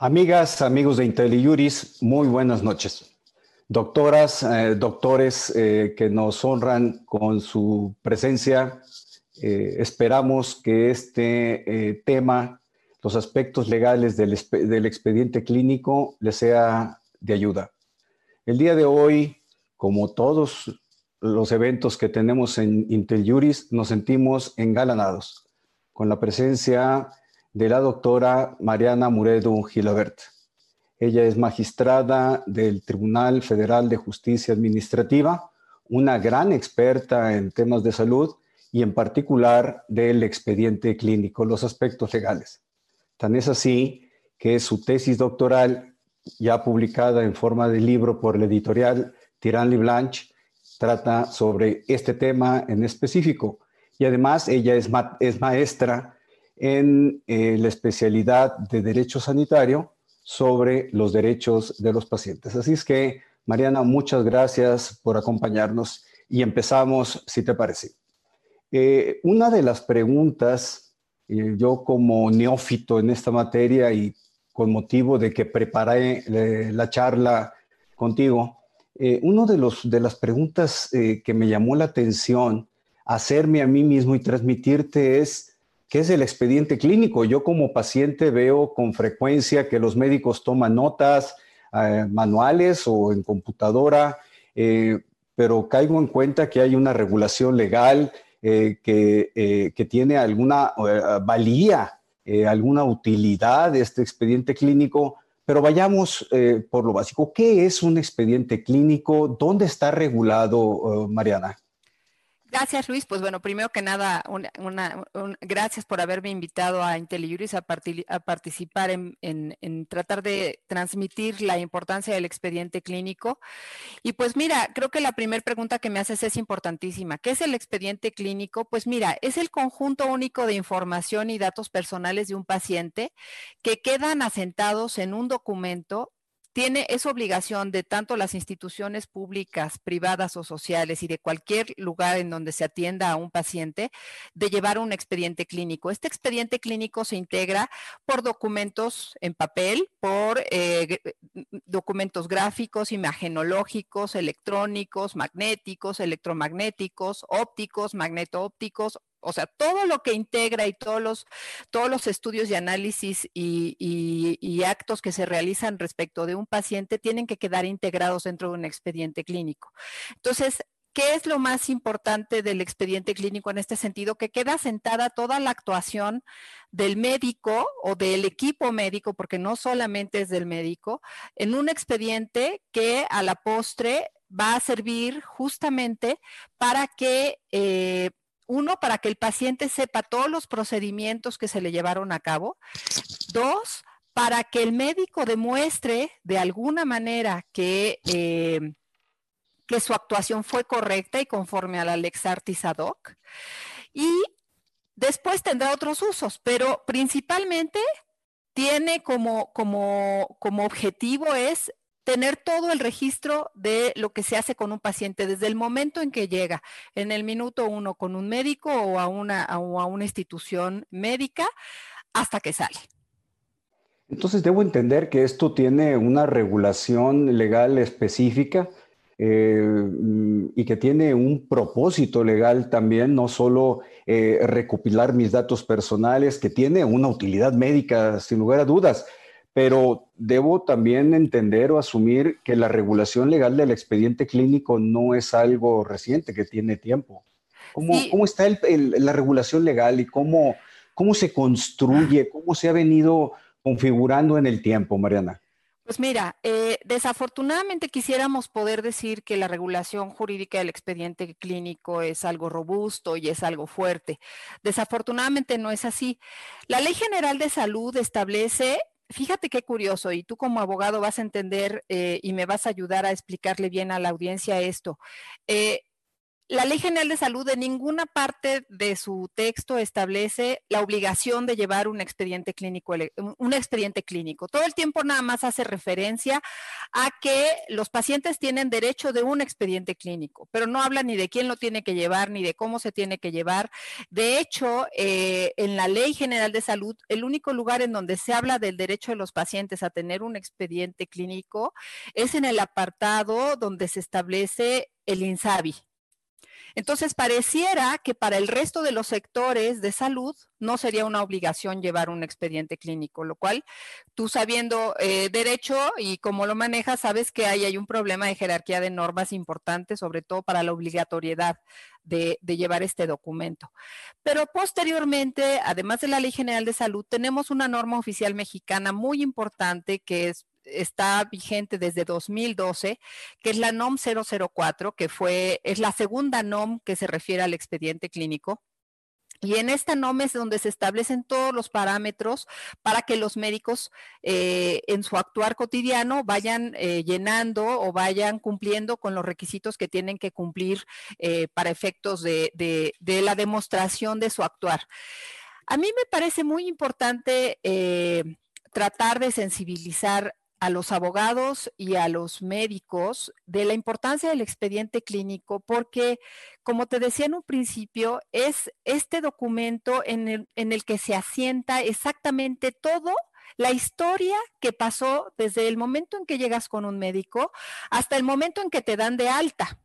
Amigas, amigos de IntelliJuris, muy buenas noches. Doctoras, eh, doctores eh, que nos honran con su presencia, eh, esperamos que este tema, los aspectos legales del, expediente clínico, les sea de ayuda. El día de hoy, como todos los eventos que tenemos en IntelliJuris, nos sentimos engalanados con la presencia de la doctora Mariana Muredo Gilabert. Ella es magistrada del Tribunal Federal de Justicia Administrativa, una gran experta en temas de salud y en particular del expediente clínico, los aspectos legales. Tan es así que su tesis doctoral, ya publicada en forma de libro por la editorial Tirán Blanche, trata sobre este tema en específico. Y además ella es, es maestra en eh, la especialidad de Derecho Sanitario sobre los derechos de los pacientes. Así es que, Mariana, muchas gracias por acompañarnos y empezamos, si te parece. Eh, una de las preguntas, eh, yo como neófito en esta materia y con motivo de que preparé la charla contigo, una de, de las preguntas que me llamó la atención hacerme a mí mismo y transmitirte es, ¿Qué es el expediente clínico? Yo como paciente veo con frecuencia que los médicos toman notas eh, manuales o en computadora, eh, pero caigo en cuenta que hay una regulación legal eh, que, que, tiene alguna valía, alguna utilidad de este expediente clínico. Pero vayamos por lo básico. ¿Qué es un expediente clínico? ¿Dónde está regulado, Mariana? Gracias, Luis. Pues bueno, primero que nada, una, gracias por haberme invitado a IntelliJuris a, a participar en, tratar de transmitir la importancia del expediente clínico. Y pues mira, creo que la primera pregunta que me haces es importantísima. ¿Qué es el expediente clínico? Pues mira, es el conjunto único de información y datos personales de un paciente que quedan asentados en un documento tiene esa obligación de tanto las instituciones públicas, privadas o sociales y de cualquier lugar en donde se atienda a un paciente de llevar un expediente clínico. Este expediente clínico se integra por documentos en papel, por eh, documentos gráficos, imagenológicos, electrónicos, magnéticos, electromagnéticos, ópticos, magneto-ópticos, o sea, todo lo que integra y todos los, todos los estudios y análisis y, y, actos que se realizan respecto de un paciente tienen que quedar integrados dentro de un expediente clínico. Entonces, ¿qué es lo más importante del expediente clínico en este sentido? Que queda sentada toda la actuación del médico o del equipo médico, porque no solamente es del médico, en un expediente que a la postre va a servir justamente para que eh, uno, para que el paciente sepa todos los procedimientos que se le llevaron a cabo. Dos, para que el médico demuestre de alguna manera que, eh, que su actuación fue correcta y conforme a la Lex Artis ad hoc. Y después tendrá otros usos, pero principalmente tiene como, como, como objetivo es tener todo el registro de lo que se hace con un paciente desde el momento en que llega, en el minuto uno con un médico o a una, a una institución médica, hasta que sale. Entonces debo entender que esto tiene una regulación legal específica eh, y que tiene un propósito legal también, no solo eh, recopilar mis datos personales, que tiene una utilidad médica sin lugar a dudas, pero debo también entender o asumir que la regulación legal del expediente clínico no es algo reciente, que tiene tiempo. ¿Cómo, está la regulación legal y cómo, cómo se construye, cómo se ha venido configurando en el tiempo, Mariana? Pues mira, eh, desafortunadamente quisiéramos poder decir que la regulación jurídica del expediente clínico es algo robusto y es algo fuerte. Desafortunadamente no es así. La Ley General de Salud establece fíjate qué curioso, y tú como abogado vas a entender eh, y me vas a ayudar a explicarle bien a la audiencia esto. Eh, la Ley General de Salud en ninguna parte de su texto establece la obligación de llevar un expediente clínico, un expediente clínico. Todo el tiempo nada más hace referencia a que los pacientes tienen derecho de un expediente clínico, pero no habla ni de quién lo tiene que llevar ni de cómo se tiene que llevar. De hecho, eh, en la Ley General de Salud, el único lugar en donde se habla del derecho de los pacientes a tener un expediente clínico es en el apartado donde se establece el INSABI, entonces, pareciera que para el resto de los sectores de salud no sería una obligación llevar un expediente clínico, lo cual tú sabiendo eh, derecho y cómo lo manejas, sabes que ahí hay un problema de jerarquía de normas importante, sobre todo para la obligatoriedad de, de llevar este documento. Pero posteriormente, además de la Ley General de Salud, tenemos una norma oficial mexicana muy importante que es está vigente desde 2012, que es la NOM 004, que fue, es la segunda NOM que se refiere al expediente clínico. Y en esta NOM es donde se establecen todos los parámetros para que los médicos eh, en su actuar cotidiano vayan eh, llenando o vayan cumpliendo con los requisitos que tienen que cumplir eh, para efectos de, de, la demostración de su actuar. A mí me parece muy importante tratar de sensibilizar a los abogados y a los médicos de la importancia del expediente clínico, porque, como te decía en un principio, es este documento en el, en el que se asienta exactamente todo la historia que pasó desde el momento en que llegas con un médico hasta el momento en que te dan de alta.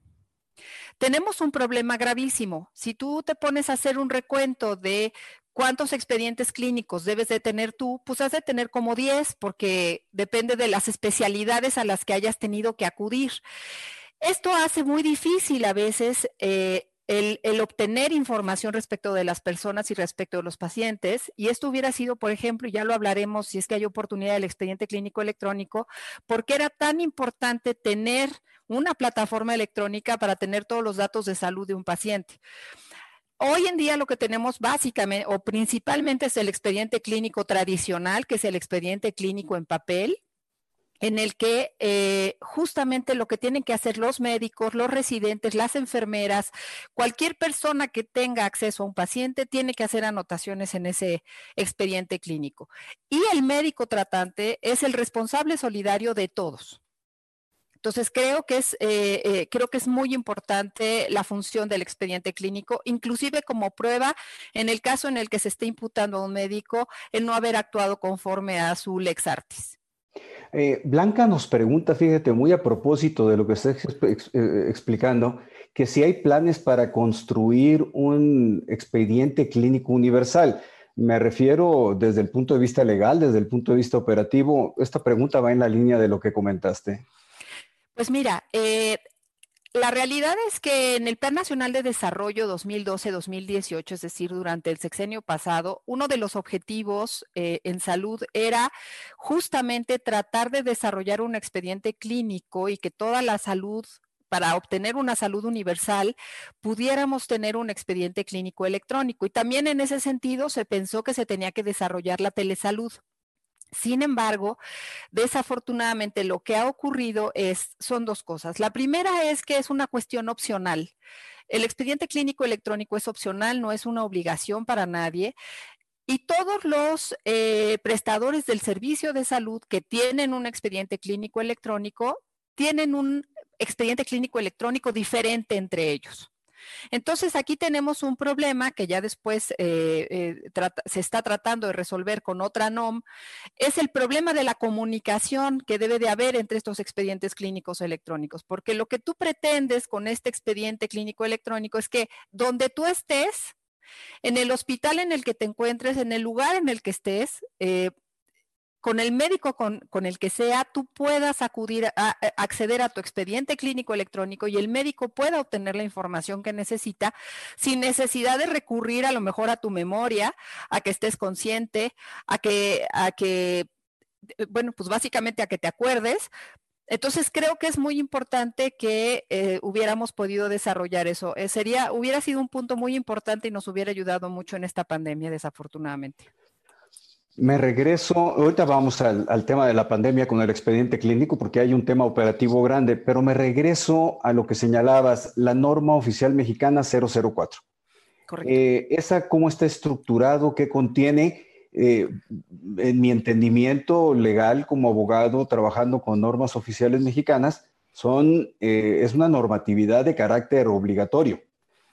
Tenemos un problema gravísimo. Si tú te pones a hacer un recuento de ¿Cuántos expedientes clínicos debes de tener tú? Pues has de tener como 10 porque depende de las especialidades a las que hayas tenido que acudir. Esto hace muy difícil a veces eh, el, el, obtener información respecto de las personas y respecto de los pacientes. Y esto hubiera sido, por ejemplo, y ya lo hablaremos si es que hay oportunidad del expediente clínico electrónico, porque era tan importante tener una plataforma electrónica para tener todos los datos de salud de un paciente. Hoy en día lo que tenemos básicamente o principalmente es el expediente clínico tradicional, que es el expediente clínico en papel, en el que eh, justamente lo que tienen que hacer los médicos, los residentes, las enfermeras, cualquier persona que tenga acceso a un paciente tiene que hacer anotaciones en ese expediente clínico. Y el médico tratante es el responsable solidario de todos. Entonces, creo que, es, eh, eh, creo que es muy importante la función del expediente clínico, inclusive como prueba en el caso en el que se esté imputando a un médico el no haber actuado conforme a su lex artis. Eh, Blanca nos pregunta, fíjate, muy a propósito de lo que está explicando, que si hay planes para construir un expediente clínico universal. Me refiero desde el punto de vista legal, desde el punto de vista operativo. Esta pregunta va en la línea de lo que comentaste. Pues mira, eh, la realidad es que en el Plan Nacional de Desarrollo 2012-2018, es decir, durante el sexenio pasado, uno de los objetivos eh, en salud era justamente tratar de desarrollar un expediente clínico y que toda la salud para obtener una salud universal, pudiéramos tener un expediente clínico electrónico. Y también en ese sentido se pensó que se tenía que desarrollar la telesalud. Sin embargo, desafortunadamente lo que ha ocurrido es, son dos cosas. La primera es que es una cuestión opcional. El expediente clínico electrónico es opcional, no es una obligación para nadie. Y todos los eh, prestadores del servicio de salud que tienen un expediente clínico electrónico tienen un expediente clínico electrónico diferente entre ellos. Entonces, aquí tenemos un problema que ya después eh, eh, se está tratando de resolver con otra NOM, es el problema de la comunicación que debe de haber entre estos expedientes clínicos electrónicos, porque lo que tú pretendes con este expediente clínico electrónico es que donde tú estés, en el hospital en el que te encuentres, en el lugar en el que estés, eh, con el médico con, el que sea, tú puedas acudir a, acceder a tu expediente clínico electrónico y el médico pueda obtener la información que necesita sin necesidad de recurrir a lo mejor a tu memoria, a que estés consciente, a que, a que eh, bueno, pues básicamente a que te acuerdes, entonces creo que es muy importante que eh, hubiéramos podido desarrollar eso. Eh, sería, hubiera sido un punto muy importante y nos hubiera ayudado mucho en esta pandemia, desafortunadamente. Me regreso, ahorita vamos al, tema de la pandemia con el expediente clínico porque hay un tema operativo grande, pero me regreso a lo que señalabas, la norma oficial mexicana 004. Correcto. Eh, ¿Esa cómo está estructurado? ¿Qué contiene? Eh, en mi entendimiento legal como abogado trabajando con normas oficiales mexicanas, son, eh, es una normatividad de carácter obligatorio.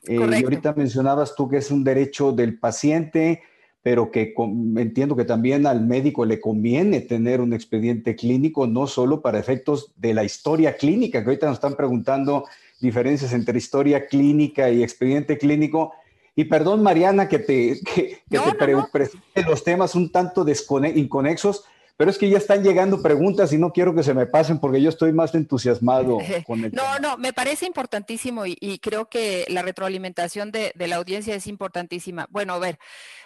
y ahorita mencionabas tú que es un derecho del paciente, pero que entiendo que también al médico le conviene tener un expediente clínico, no solo para efectos de la historia clínica, que ahorita nos están preguntando diferencias entre historia clínica y expediente clínico. Y perdón, Mariana, que te, que, te presente los temas un tanto inconexos, pero es que ya están llegando preguntas y no quiero que se me pasen porque yo estoy más entusiasmado con el No, no, me parece importantísimo y, creo que la retroalimentación de, la audiencia es importantísima. Bueno, a ver,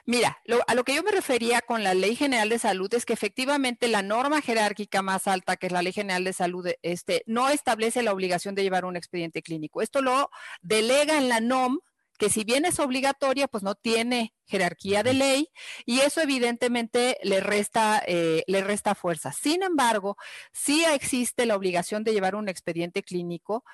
mira, a lo que yo me refería con la Ley General de Salud es que efectivamente la norma jerárquica más alta, que es la Ley General de Salud, este, no establece la obligación de llevar un expediente clínico. Esto lo delega en la NOM que si bien es obligatoria, pues no tiene jerarquía de ley y eso evidentemente le resta, eh, le resta fuerza. Sin embargo, sí existe la obligación de llevar un expediente clínico.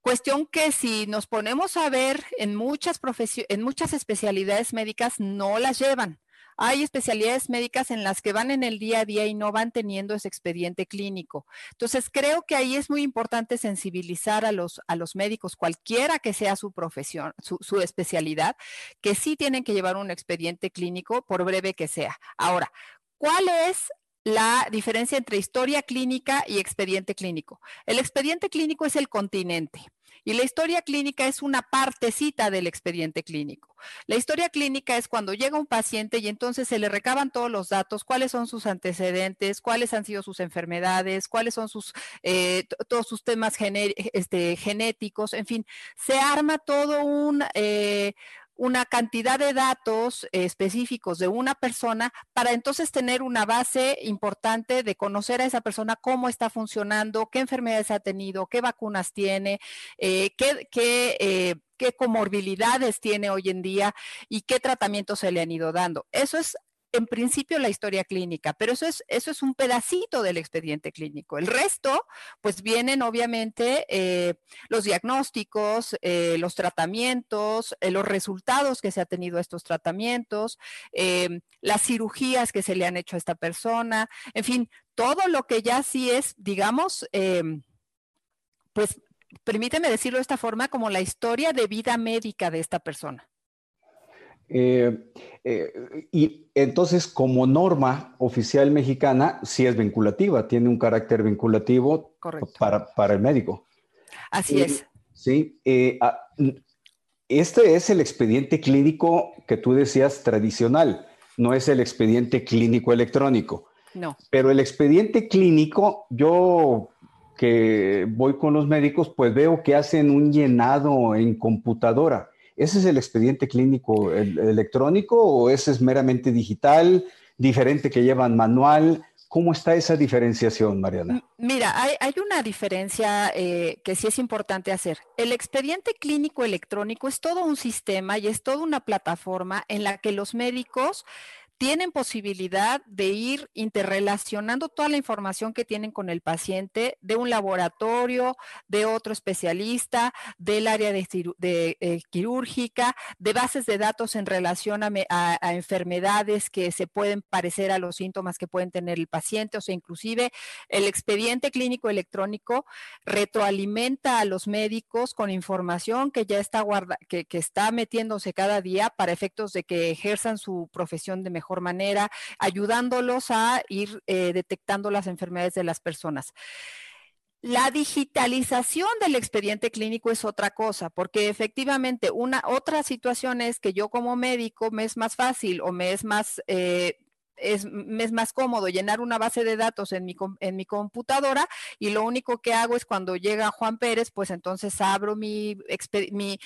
Cuestión que si nos ponemos a ver en muchas, en muchas especialidades médicas no las llevan. Hay especialidades médicas en las que van en el día a día y no van teniendo ese expediente clínico. Entonces, creo que ahí es muy importante sensibilizar a los, a los médicos, cualquiera que sea su profesión, su, su especialidad, que sí tienen que llevar un expediente clínico, por breve que sea. Ahora, ¿cuál es la diferencia entre historia clínica y expediente clínico. El expediente clínico es el continente. Y la historia clínica es una partecita del expediente clínico. La historia clínica es cuando llega un paciente y entonces se le recaban todos los datos, cuáles son sus antecedentes, cuáles han sido sus enfermedades, cuáles son sus, eh, todos sus temas este, genéticos, en fin, se arma todo un, eh, una cantidad de datos específicos de una persona para entonces tener una base importante de conocer a esa persona cómo está funcionando, qué enfermedades ha tenido, qué vacunas tiene, eh, qué, qué eh, qué comorbilidades tiene hoy en día y qué tratamientos se le han ido dando. Eso es en principio la historia clínica, pero eso es, eso es un pedacito del expediente clínico. El resto, pues vienen obviamente eh, los diagnósticos, eh, los tratamientos, eh, los resultados que se ha tenido estos tratamientos, las cirugías que se le han hecho a esta persona, en fin, todo lo que ya sí es, digamos, pues permíteme decirlo de esta forma, como la historia de vida médica de esta persona. Eh, eh, y entonces, como norma oficial mexicana, sí es vinculativa, tiene un carácter vinculativo para, el médico. Así es. Sí. Eh, este es el expediente clínico que tú decías tradicional, no es el expediente clínico electrónico. No. Pero el expediente clínico, yo que voy con los médicos, pues veo que hacen un llenado en computadora ¿Ese es el expediente clínico electrónico o ese es meramente digital, diferente que llevan manual? ¿Cómo está esa diferenciación, Mariana? Mira, hay, una diferencia eh, que sí es importante hacer. El expediente clínico electrónico es todo un sistema y es toda una plataforma en la que los médicos tienen posibilidad de ir interrelacionando toda la información que tienen con el paciente de un laboratorio, de otro especialista, del área de, eh, quirúrgica, de bases de datos en relación a, enfermedades que se pueden parecer a los síntomas que pueden tener el paciente, o sea, inclusive el expediente clínico electrónico retroalimenta a los médicos con información que ya está guarda, que, que está metiéndose cada día para efectos de que ejerzan su profesión de mejor manera, ayudándolos a ir eh, detectando las enfermedades de las personas. La digitalización del expediente clínico es otra cosa, porque efectivamente una otra situación es que yo como médico me es más fácil o me es más eh, es, más cómodo llenar una base de datos en mi, en mi computadora y lo único que hago es cuando llega Juan Pérez, pues entonces abro mi, mi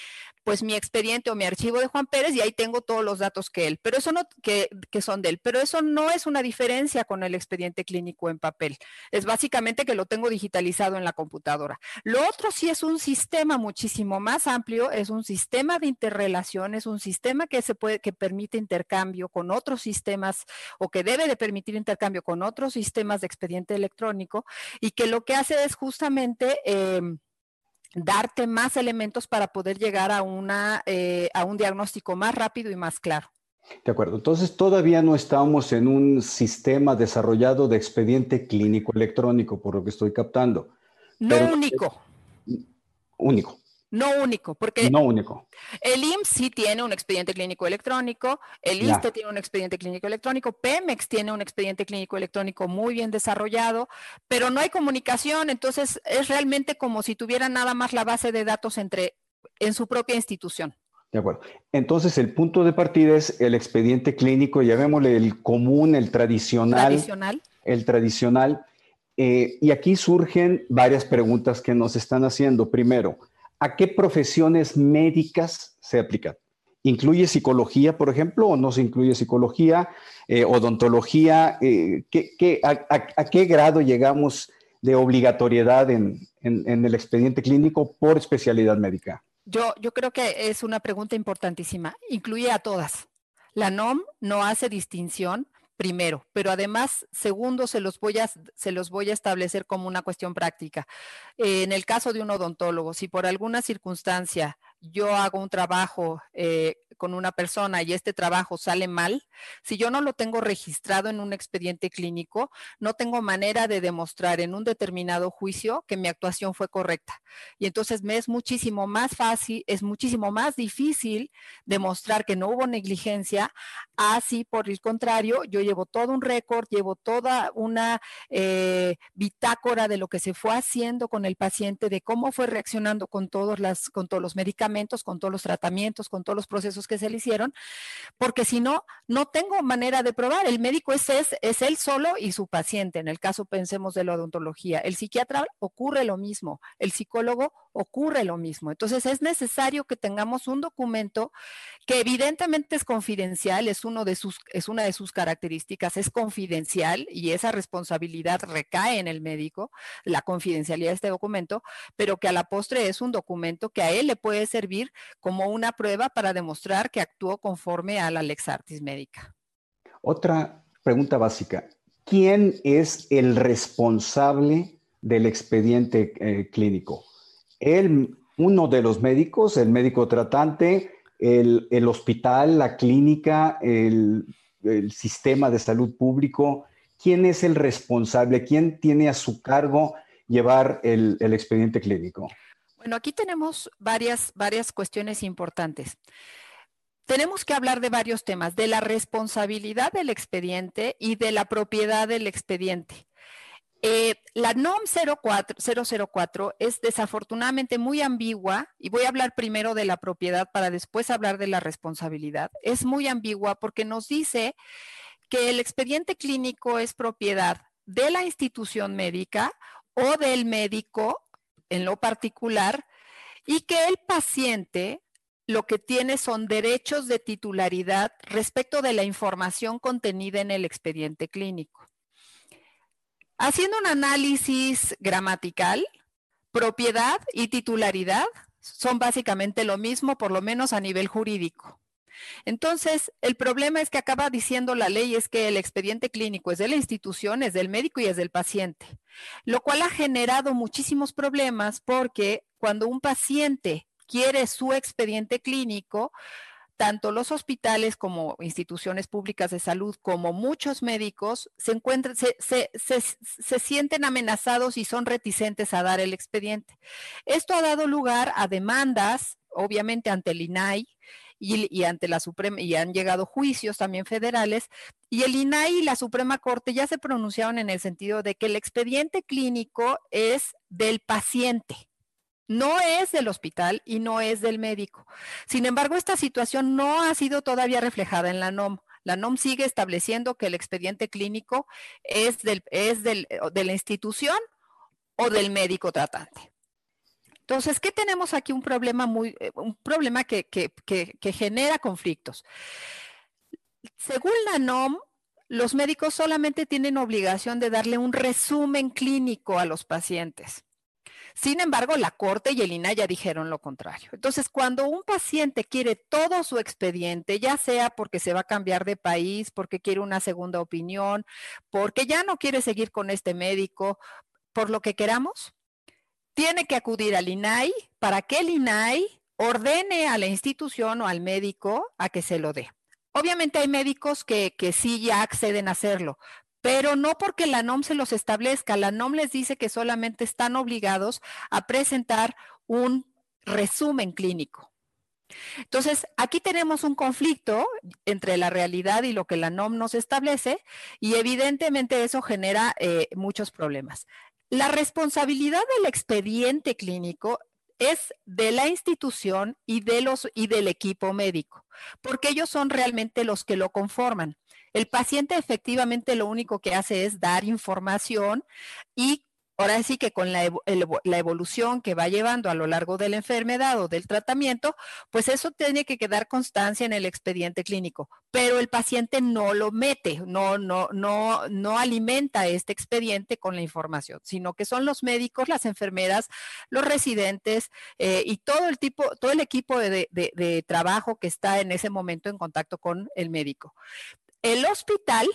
pues mi expediente o mi archivo de Juan Pérez y ahí tengo todos los datos que él, pero eso no, que, que son de él, pero eso no es una diferencia con el expediente clínico en papel. Es básicamente que lo tengo digitalizado en la computadora. Lo otro sí es un sistema muchísimo más amplio, es un sistema de interrelación, es un sistema que se puede, que permite intercambio con otros sistemas o que debe de permitir intercambio con otros sistemas de expediente electrónico y que lo que hace es justamente em, darte más elementos para poder llegar a, una, eh, a un diagnóstico más rápido y más claro. De acuerdo. Entonces, todavía no estamos en un sistema desarrollado de expediente clínico electrónico, por lo que estoy captando. No único. Único. No único, porque no único. el IMSS sí tiene un expediente clínico electrónico, el ISTE tiene un expediente clínico electrónico, Pemex tiene un expediente clínico electrónico muy bien desarrollado, pero no hay comunicación, entonces es realmente como si tuviera nada más la base de datos entre en su propia institución. De acuerdo. Entonces, el punto de partida es el expediente clínico, llamémosle el común, el tradicional. Tradicional. El tradicional. Eh, y aquí surgen varias preguntas que nos están haciendo. Primero, ¿a qué profesiones médicas se aplica? ¿Incluye psicología, por ejemplo, o no se incluye psicología, eh, odontología? Eh, a, qué grado llegamos de obligatoriedad en, el expediente clínico por especialidad médica? Yo, yo creo que es una pregunta importantísima. Incluye a todas. La NOM no hace distinción primero, pero además, segundo, se los voy a, se los voy a establecer como una cuestión práctica. en el caso de un odontólogo, si por alguna circunstancia yo hago un trabajo eh, con una persona y este trabajo sale mal, si yo no lo tengo registrado en un expediente clínico, no tengo manera de demostrar en un determinado juicio que mi actuación fue correcta. Y entonces me es muchísimo más fácil, es muchísimo más difícil demostrar que no hubo negligencia, así por el contrario, yo llevo todo un récord, llevo toda una eh, bitácora de lo que se fue haciendo con el paciente, de cómo fue reaccionando con todos, las, con todos los medicamentos, con todos los tratamientos, con todos los procesos que se le hicieron, porque si no, no tengo manera de probar. El médico es, es, es él solo y su paciente. En el caso, pensemos de la odontología. El psiquiatra ocurre lo mismo, el psicólogo ocurre lo mismo. Entonces, es necesario que tengamos un documento que evidentemente es confidencial, es, uno de sus, es una de sus características, es confidencial y esa responsabilidad recae en el médico, la confidencialidad de este documento, pero que a la postre es un documento que a él le puede servir como una prueba para demostrar que actuó conforme a la Lex Artis médica. Otra pregunta básica. ¿Quién es el responsable del expediente eh, clínico? ¿El, ¿Uno de los médicos, el médico tratante, el, el hospital, la clínica, el, el, sistema de salud público? ¿Quién es el responsable? ¿Quién tiene a su cargo llevar el, expediente clínico? Bueno, aquí tenemos varias, varias cuestiones importantes tenemos que hablar de varios temas, de la responsabilidad del expediente y de la propiedad del expediente. Eh, la NOM 004 es desafortunadamente muy ambigua y voy a hablar primero de la propiedad para después hablar de la responsabilidad. Es muy ambigua porque nos dice que el expediente clínico es propiedad de la institución médica o del médico en lo particular y que el paciente lo que tiene son derechos de titularidad respecto de la información contenida en el expediente clínico. Haciendo un análisis gramatical, propiedad y titularidad son básicamente lo mismo, por lo menos a nivel jurídico. Entonces, el problema es que acaba diciendo la ley es que el expediente clínico es de la institución, es del médico y es del paciente, lo cual ha generado muchísimos problemas porque cuando un paciente quiere su expediente clínico, tanto los hospitales como instituciones públicas de salud, como muchos médicos, se, encuentran, se, sienten amenazados y son reticentes a dar el expediente. Esto ha dado lugar a demandas, obviamente ante el INAI, y, ante la Suprema, y han llegado juicios también federales, y el INAI y la Suprema Corte ya se pronunciaron en el sentido de que el expediente clínico es del paciente, no es del hospital y no es del médico. Sin embargo, esta situación no ha sido todavía reflejada en la NOM. La NOM sigue estableciendo que el expediente clínico es, del, es del, de la institución o del médico tratante. Entonces, ¿qué tenemos aquí? Un problema muy, eh, un problema que, que genera conflictos. Según la NOM, los médicos solamente tienen obligación de darle un resumen clínico a los pacientes. Sin embargo, la Corte y el INA ya dijeron lo contrario. Entonces, cuando un paciente quiere todo su expediente, ya sea porque se va a cambiar de país, porque quiere una segunda opinión, porque ya no quiere seguir con este médico, por lo que queramos, tiene que acudir al INAI para que el INAI ordene a la institución o al médico a que se lo dé. Obviamente hay médicos que, que sí ya acceden a hacerlo, pero no porque la NOM se los establezca. La NOM les dice que solamente están obligados a presentar un resumen clínico. Entonces, aquí tenemos un conflicto entre la realidad y lo que la NOM nos establece y evidentemente eso genera eh, muchos problemas. La responsabilidad del expediente clínico es de la institución y, del equipo médico, porque ellos son realmente los que lo conforman. El paciente efectivamente lo único que hace es dar información y ahora sí que con la, evolución que va llevando a lo largo de la enfermedad o del tratamiento, pues eso tiene que quedar constancia en el expediente clínico, pero el paciente no lo mete, no, no, no, no alimenta este expediente con la información, sino que son los médicos, las enfermeras, los residentes eh, y todo el tipo, todo el equipo de trabajo que está en ese momento en contacto con el médico. El hospital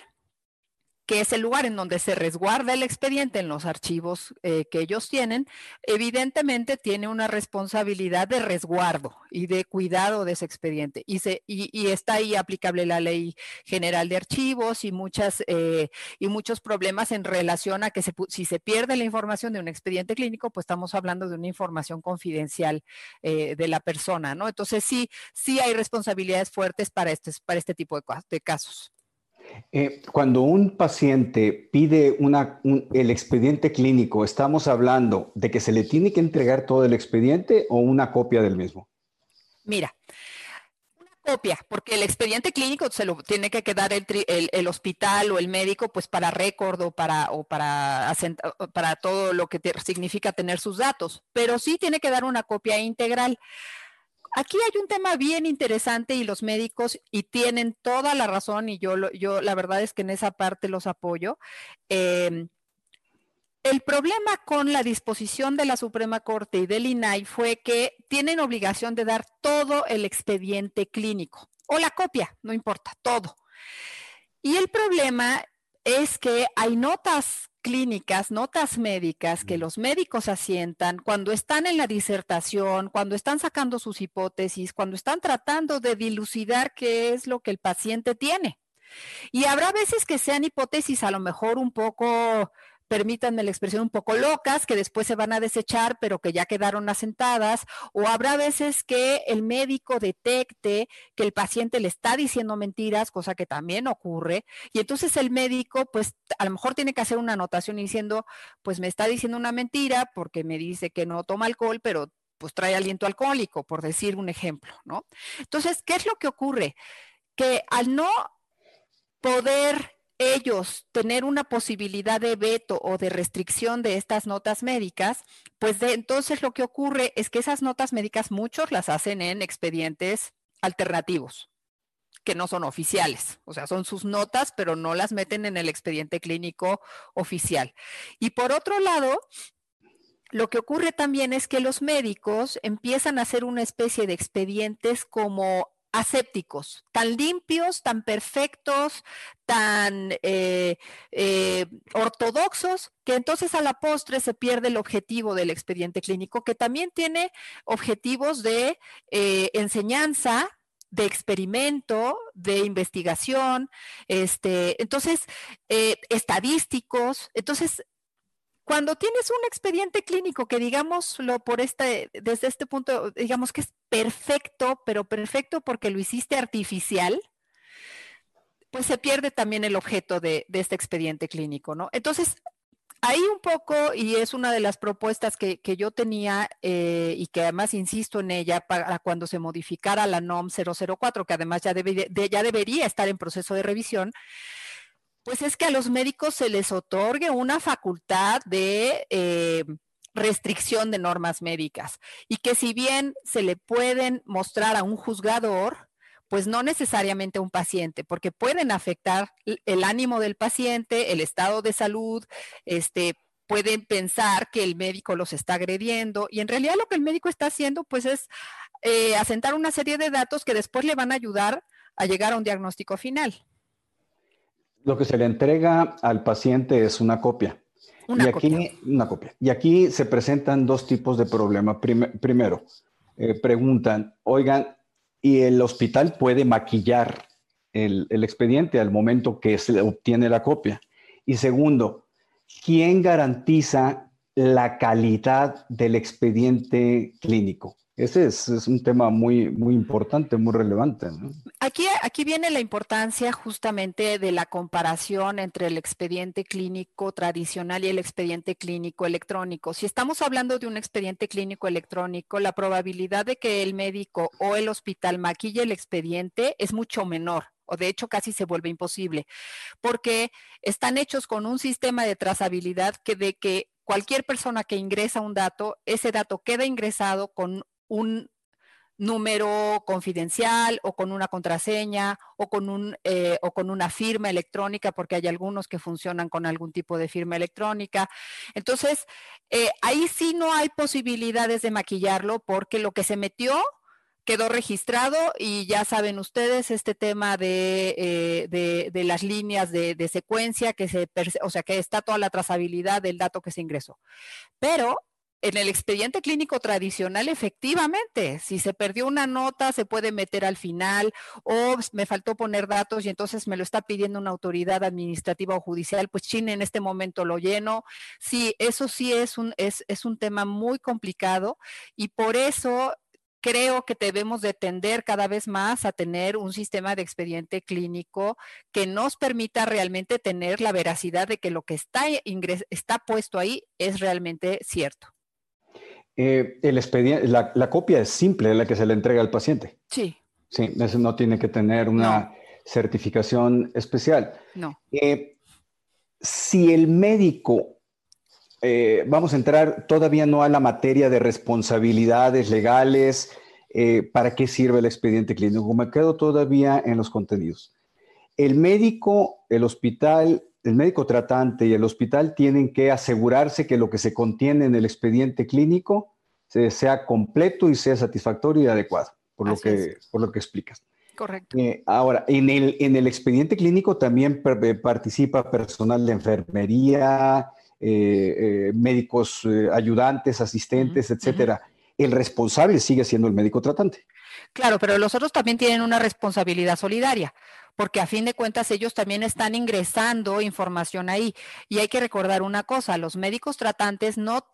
que es el lugar en donde se resguarda el expediente en los archivos eh, que ellos tienen, evidentemente tiene una responsabilidad de resguardo y de cuidado de ese expediente. Y, se, y, está ahí aplicable la ley general de archivos y, muchas, eh, y muchos problemas en relación a que si se pierde la información de un expediente clínico, pues estamos hablando de una información confidencial eh, de la persona, ¿no? Entonces sí, sí hay responsabilidades fuertes para este, para este tipo de casos. Eh, cuando un paciente pide el expediente clínico, ¿estamos hablando de que se le tiene que entregar todo el expediente o una copia del mismo? Mira, una copia, porque el expediente clínico se lo tiene que quedar el, hospital o el médico, pues para récord o para, o para, para todo lo que significa tener sus datos, pero sí tiene que dar una copia integral aquí hay un tema bien interesante y los médicos, y tienen toda la razón, y yo, yo la verdad es que en esa parte los apoyo. Em, el problema con la disposición de la Suprema Corte y del INAI fue que tienen obligación de dar todo el expediente clínico o la copia, no importa, todo. Y el problema es que hay notas clínicas, notas médicas que los médicos asientan cuando están en la disertación, cuando están sacando sus hipótesis, cuando están tratando de dilucidar qué es lo que el paciente tiene. Y habrá veces que sean hipótesis a lo mejor un poco permítanme la expresión, un poco locas, que después se van a desechar, pero que ya quedaron asentadas, o habrá veces que el médico detecte que el paciente le está diciendo mentiras, cosa que también ocurre, y entonces el médico, pues a lo mejor tiene que hacer una anotación diciendo, pues me está diciendo una mentira porque me dice que no toma alcohol, pero pues trae aliento alcohólico, por decir un ejemplo, ¿no? Entonces, ¿qué es lo que ocurre? Que al no poder ellos tener una posibilidad de veto o de restricción de estas notas médicas, pues entonces lo que ocurre es que esas notas médicas muchos las hacen en expedientes alternativos, que no son oficiales, o sea, son sus notas, pero no las meten en el expediente clínico oficial. Y por otro lado, lo que ocurre también es que los médicos empiezan a hacer una especie de expedientes como asépticos, tan limpios, tan perfectos, tan eh, eh, ortodoxos, que entonces a la postre se pierde el objetivo del expediente clínico, que también tiene objetivos de eh, enseñanza, de experimento, de investigación, este, entonces, estadísticos. Entonces, cuando tienes un expediente clínico que digámoslo por este, desde este punto, digamos que es perfecto, pero perfecto porque lo hiciste artificial, pues se pierde también el objeto de, este expediente clínico, ¿no? Entonces, ahí un poco, y es una de las propuestas que, yo tenía eh, y que además insisto en ella para cuando se modificara la NOM 004, que además ya, ya debería estar en proceso de revisión, pues es que a los médicos se les otorgue una facultad de eh, restricción de normas médicas y que si bien se le pueden mostrar a un juzgador, pues no necesariamente a un paciente, porque pueden afectar el ánimo del paciente, el estado de salud, este, pueden pensar que el médico los está agrediendo y en realidad lo que el médico está haciendo pues es eh, asentar una serie de datos que después le van a ayudar a llegar a un diagnóstico final. Lo que se le entrega al paciente es una copia. Una y aquí, copia. Una copia. Y aquí se presentan dos tipos de problemas. primero, eh, preguntan, oigan, ¿y el hospital puede maquillar el, el expediente al momento que se obtiene la copia? Y segundo, ¿quién garantiza la calidad del expediente clínico? Ese es, un tema muy, muy importante, muy relevante. Aquí, aquí viene la importancia justamente de la comparación entre el expediente clínico tradicional y el expediente clínico electrónico. Si estamos hablando de un expediente clínico electrónico, la probabilidad de que el médico o el hospital maquille el expediente es mucho menor o de hecho casi se vuelve imposible, porque están hechos con un sistema de trazabilidad que de que cualquier persona que ingresa un dato, ese dato queda ingresado con un número confidencial o con una contraseña o con, un, eh, o con una firma electrónica, porque hay algunos que funcionan con algún tipo de firma electrónica. Entonces, eh, ahí sí no hay posibilidades de maquillarlo porque lo que se metió quedó registrado y ya saben ustedes este tema de, eh, de, las líneas de, de, secuencia, que se, o sea, que está toda la trazabilidad del dato que se ingresó. Pero en el expediente clínico tradicional, efectivamente, si se perdió una nota, se puede meter al final o me faltó poner datos y entonces me lo está pidiendo una autoridad administrativa o judicial, pues China en este momento lo lleno. Sí, eso sí es un, es, un tema muy complicado y por eso creo que debemos de tender cada vez más a tener un sistema de expediente clínico que nos permita realmente tener la veracidad de que lo que está, está puesto ahí es realmente cierto. Eh, el expediente, la, copia es simple, la que se le entrega al paciente. Sí. Sí, eso no tiene que tener una certificación especial. No. Eh, si el médico, eh, vamos a entrar todavía no a la materia de responsabilidades legales, ¿para qué sirve el expediente clínico? Me quedo todavía en los contenidos. El médico, el hospital, el médico tratante y el hospital tienen que asegurarse que lo que se contiene en el expediente clínico sea completo y sea satisfactorio y adecuado, por, lo que, por lo que explicas. Correcto. Eh, ahora, en el, en el expediente clínico también eh, participa personal de enfermería, eh, médicos ayudantes, asistentes, etcétera. El responsable sigue siendo el médico tratante. Claro, pero los otros también tienen una responsabilidad solidaria porque a fin de cuentas ellos también están ingresando información ahí. Y hay que recordar una cosa, los médicos tratantes no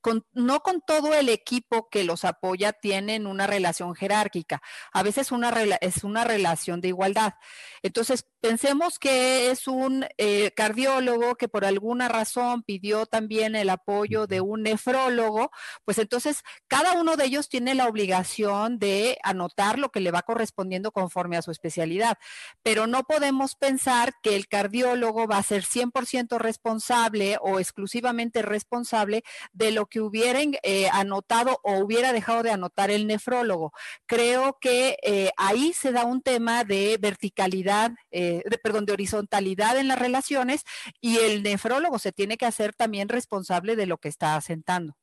con, no con todo el equipo que los apoya tienen una relación jerárquica, a veces una es una relación de igualdad. Entonces, pensemos que es un eh, cardiólogo que por alguna razón pidió también el apoyo de un nefrólogo, pues entonces cada uno de ellos tiene la obligación de anotar lo que le va correspondiendo conforme a su especialidad. Pero no podemos pensar que el cardiólogo va a ser 100% responsable o exclusivamente responsable de lo que hubiera eh, anotado o hubiera dejado de anotar el nefrólogo. Creo que eh, ahí se da un tema de verticalidad, eh, perdón, de horizontalidad en las relaciones y el nefrólogo se tiene que hacer también responsable de lo que está asentando.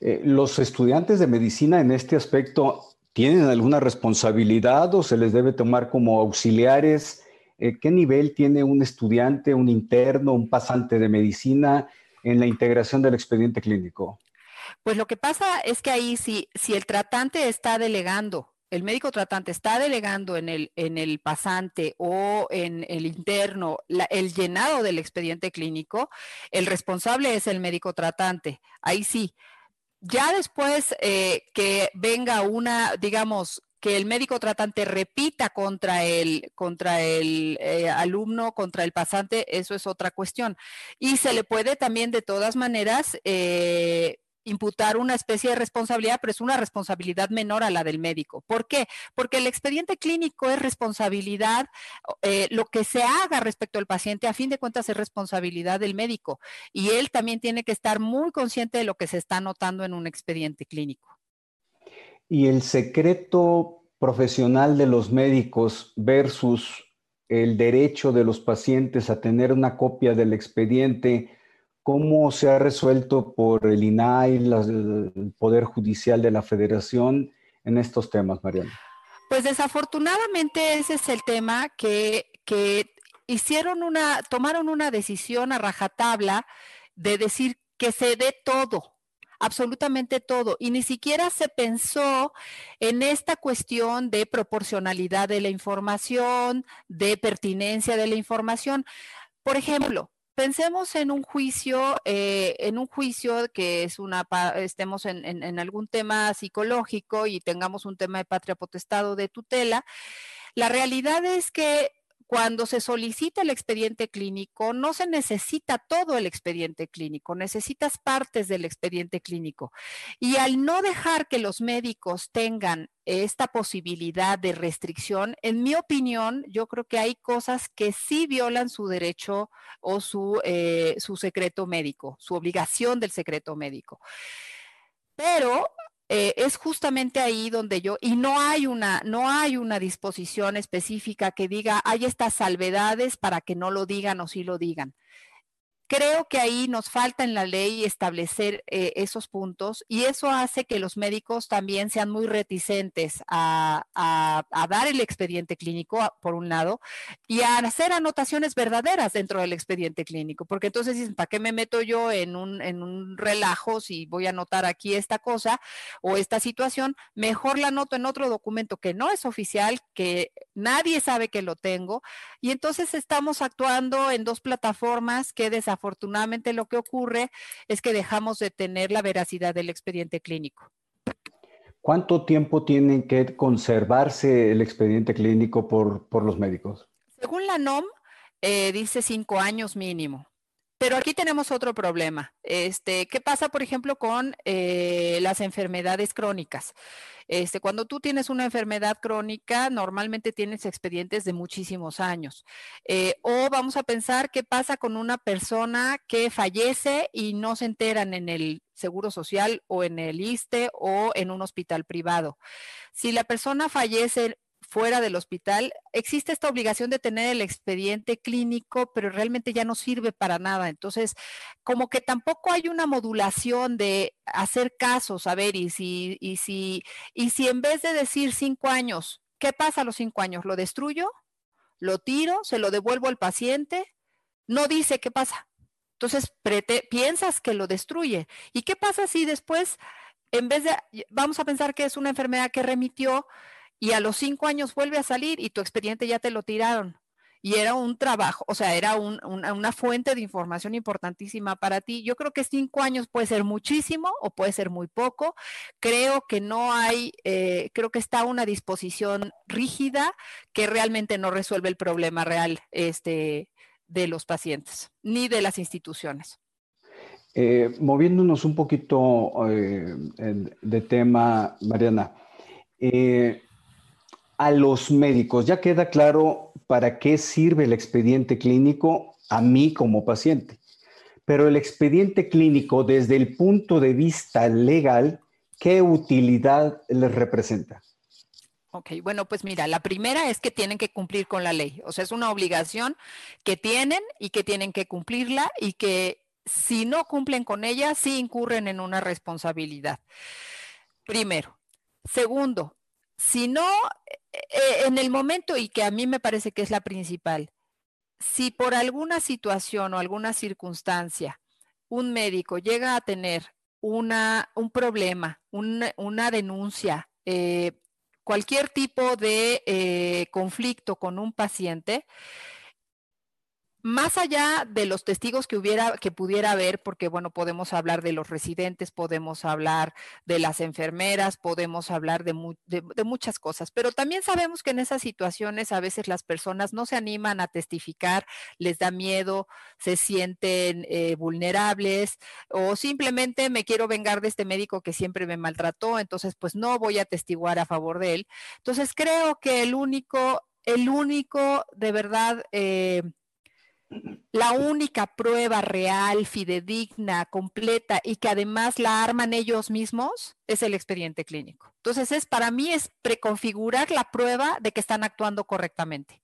los estudiantes de medicina en este aspecto ¿Tienen alguna responsabilidad o se les debe tomar como auxiliares? ¿Qué nivel tiene un estudiante, un interno, un pasante de medicina en la integración del expediente clínico? Pues lo que pasa es que ahí si, si el tratante está delegando el médico tratante está delegando en el, en el pasante o en el interno el llenado del expediente clínico, el responsable es el médico tratante. Ahí sí, ya después eh, que venga una, digamos, que el médico tratante repita contra el, contra el eh, alumno, contra el pasante, eso es otra cuestión. Y se le puede también de todas maneras eh, imputar una especie de responsabilidad, pero es una responsabilidad menor a la del médico. ¿Por qué? Porque el expediente clínico es responsabilidad, eh, lo que se haga respecto al paciente, a fin de cuentas es responsabilidad del médico. Y él también tiene que estar muy consciente de lo que se está anotando en un expediente clínico. Y el secreto profesional de los médicos versus el derecho de los pacientes a tener una copia del expediente, ¿Cómo se ha resuelto por el INAI, el Poder Judicial de la Federación en estos temas, Mariana? Pues desafortunadamente ese es el tema que, hicieron una, tomaron una decisión a rajatabla de decir que se dé todo, absolutamente todo. Y ni siquiera se pensó en esta cuestión de proporcionalidad de la información, de pertinencia de la información. Por ejemplo, pensemos en un juicio, eh, en un juicio que es una, estemos en, en, algún tema psicológico y tengamos un tema de patria potestad o de tutela. La realidad es que cuando se solicita el expediente clínico, no se necesita todo el expediente clínico, necesitas partes del expediente clínico. Y al no dejar que los médicos tengan esta posibilidad de restricción, en mi opinión, yo creo que hay cosas que sí violan su derecho o su, eh, su secreto médico, su obligación del secreto médico. Pero eh, es justamente ahí donde yo, y no hay una, no hay una disposición específica que diga, hay estas salvedades para que no lo digan o sí lo digan. Creo que ahí nos falta en la ley establecer eh, esos puntos y eso hace que los médicos también sean muy reticentes a, dar el expediente clínico, por un lado, y a hacer anotaciones verdaderas dentro del expediente clínico, porque entonces dicen, ¿para qué me meto yo en un, en un relajo si voy a anotar aquí esta cosa o esta situación? Mejor la anoto en otro documento que no es oficial, que nadie sabe que lo tengo, y entonces estamos actuando en dos plataformas que desafortunadamente Afortunadamente lo que ocurre es que dejamos de tener la veracidad del expediente clínico. ¿Cuánto tiempo tiene que conservarse el expediente clínico por, los médicos? Según la NOM, eh, dice cinco años mínimo. Pero aquí tenemos otro problema. Este, ¿Qué pasa, por ejemplo, con eh, las enfermedades crónicas? Este, cuando tú tienes una enfermedad crónica, normalmente tienes expedientes de muchísimos años. Eh, o vamos a pensar qué pasa con una persona que fallece y no se enteran en el Seguro Social o en el ISTE o en un hospital privado. Si la persona fallece fuera del hospital, existe esta obligación de tener el expediente clínico, pero realmente ya no sirve para nada. Entonces, como que tampoco hay una modulación de hacer casos, a ver, y si, y si, y si en vez de decir cinco años, ¿qué pasa a los cinco años? ¿Lo destruyo? ¿Lo tiro? ¿Se lo devuelvo al paciente? No dice qué pasa. Entonces, piensas que lo destruye. ¿Y qué pasa si después, en vez de, vamos a pensar que es una enfermedad que remitió, y a los cinco años vuelve a salir y tu expediente ya te lo tiraron. Y era un trabajo, o sea, era una, fuente de información importantísima para ti. Yo creo que cinco años puede ser muchísimo o puede ser muy poco. Creo que no hay, eh, creo que está una disposición rígida que realmente no resuelve el problema real este, de los pacientes ni de las instituciones. Eh, moviéndonos un poquito eh, de tema, Mariana, a los médicos. Ya queda claro para qué sirve el expediente clínico a mí como paciente. Pero el expediente clínico, desde el punto de vista legal, ¿qué utilidad les representa? Ok, bueno, pues mira, la primera es que tienen que cumplir con la ley. O sea, es una obligación que tienen y que tienen que cumplirla y que si no cumplen con ella, sí incurren en una responsabilidad. Primero. Segundo, si no, en el momento y que a mí me parece que es la principal, si por alguna situación o alguna circunstancia un médico llega a tener una, un problema, una denuncia, eh, cualquier tipo de conflicto con un paciente, más allá de los testigos que hubiera, que pudiera haber, porque bueno, podemos hablar de los residentes, podemos hablar de las enfermeras, podemos hablar de, muchas cosas, pero también sabemos que en esas situaciones a veces las personas no se animan a testificar, les da miedo, se sienten eh, vulnerables o simplemente me quiero vengar de este médico que siempre me maltrató, entonces pues no voy a testiguar a favor de él. Entonces creo que el único, el único de verdad... Eh, la única prueba real, fidedigna, completa y que además la arman ellos mismos es el expediente clínico. Entonces, es para mí es preconfigurar la prueba de que están actuando correctamente.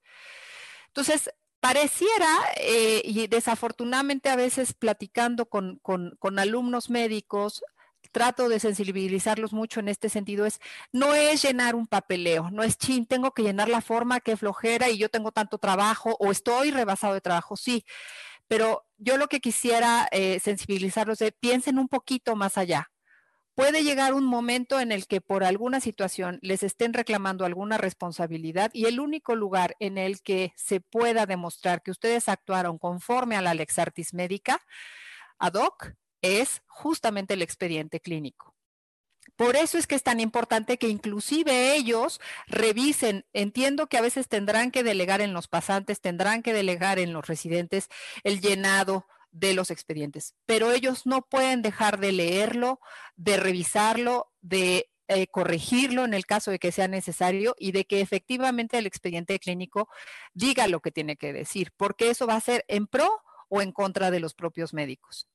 Entonces, pareciera, eh, y desafortunadamente a veces platicando con, con alumnos médicos, trato de sensibilizarlos mucho en este sentido es, no es llenar un papeleo, no es chin, tengo que llenar la forma, que flojera y yo tengo tanto trabajo o estoy rebasado de trabajo, sí, pero yo lo que quisiera eh, sensibilizarlos es, piensen un poquito más allá. Puede llegar un momento en el que por alguna situación les estén reclamando alguna responsabilidad y el único lugar en el que se pueda demostrar que ustedes actuaron conforme a la Lex Artis médica ad hoc es justamente el expediente clínico. Por eso es que es tan importante que inclusive ellos revisen. Entiendo que a veces tendrán que delegar en los pasantes, tendrán que delegar en los residentes el llenado de los expedientes, pero ellos no pueden dejar de leerlo, de revisarlo, de eh, corregirlo en el caso de que sea necesario y de que efectivamente el expediente clínico diga lo que tiene que decir, porque eso va a ser en pro o en contra de los propios médicos.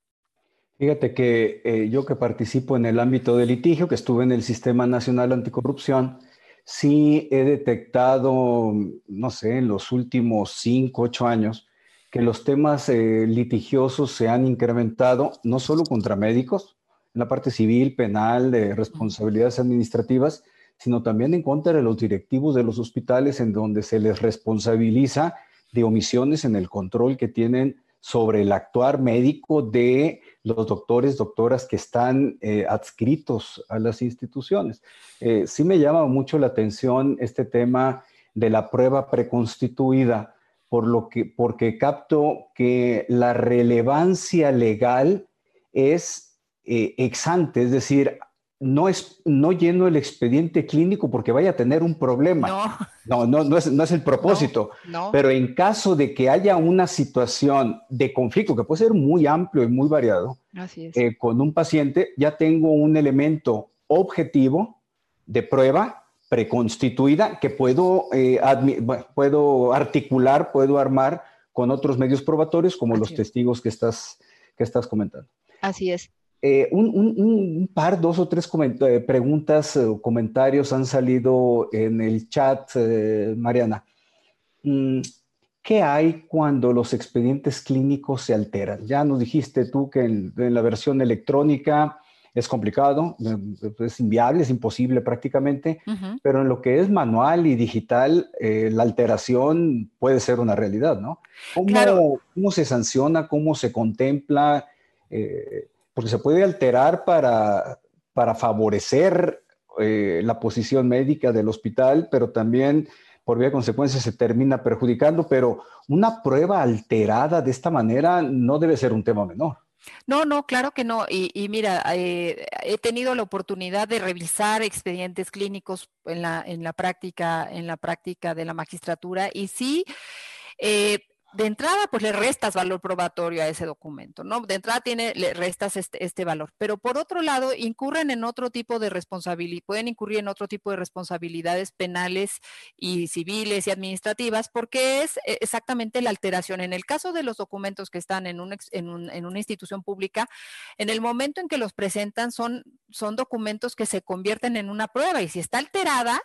Fíjate que eh, yo que participo en el ámbito de litigio, que estuve en el Sistema Nacional Anticorrupción, sí he detectado, no sé, en los últimos cinco, ocho años, que los temas eh, litigiosos se han incrementado, no solo contra médicos, en la parte civil, penal, de responsabilidades administrativas, sino también en contra de los directivos de los hospitales, en donde se les responsabiliza de omisiones en el control que tienen sobre el actuar médico de los doctores, doctoras que están eh, adscritos a las instituciones. Eh, sí me llama mucho la atención este tema de la prueba preconstituida, por lo que, porque capto que la relevancia legal es eh, exante, es decir, no, es, no lleno el expediente clínico porque vaya a tener un problema. No, no, no, es, no es, el propósito. Pero en caso de que haya una situación de conflicto, que puede ser muy amplio y muy variado, eh, con un paciente, ya tengo un elemento objetivo de prueba preconstituida que puedo, eh, puedo articular, puedo armar con otros medios probatorios como los testigos que estás, que estás comentando. Así es. Eh, un, par, dos o tres eh, preguntas o comentarios han salido en el chat, eh, Mariana. Mm, ¿Qué hay cuando los expedientes clínicos se alteran? Ya nos dijiste tú que en, la versión electrónica es complicado, es inviable, es imposible prácticamente, pero en lo que es manual y digital, la alteración puede ser una realidad, ¿no? ¿Cómo, ¿cómo se sanciona? ¿Cómo se contempla? Porque se puede alterar para, para favorecer eh, la posición médica del hospital, pero también por vía de consecuencia se termina perjudicando, pero una prueba alterada de esta manera no debe ser un tema menor. No, no, claro que no. Y, mira, eh, he tenido la oportunidad de revisar expedientes clínicos en la, en la práctica, en la práctica de la magistratura, y sí, eh, de entrada, pues le restas valor probatorio a ese documento, ¿no? De entrada tiene, le restas este, este valor. Pero por otro lado, incurren en otro tipo de responsabilidad, pueden incurrir en otro tipo de responsabilidades penales y civiles y administrativas, porque es eh, exactamente la alteración. En el caso de los documentos que están en, un, en, un, en una institución pública, en el momento en que los presentan son, son documentos que se convierten en una prueba y si está alterada,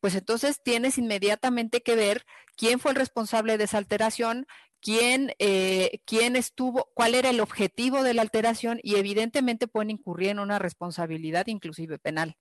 pues entonces tienes inmediatamente que ver quién fue el responsable de esa alteración, quién, eh, quién estuvo, cuál era el objetivo de la alteración y evidentemente pueden incurrir en una responsabilidad inclusive penal.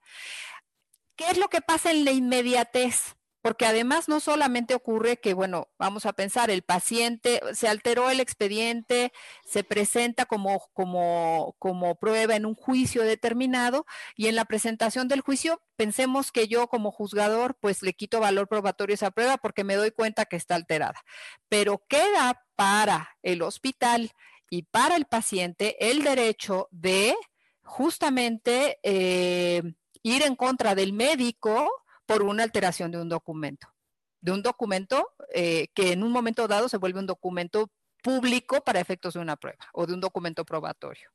¿Qué es lo que pasa en la inmediatez? Porque además no solamente ocurre que, bueno, vamos a pensar, el paciente se alteró el expediente, se presenta como, como, como prueba en un juicio determinado y en la presentación del juicio pensemos que yo como juzgador pues le quito valor probatorio a esa prueba porque me doy cuenta que está alterada, pero queda para el hospital y para el paciente el derecho de justamente eh, ir en contra del médico por una alteración de un documento, de un documento eh, que en un momento dado se vuelve un documento público para efectos de una prueba o de un documento probatorio.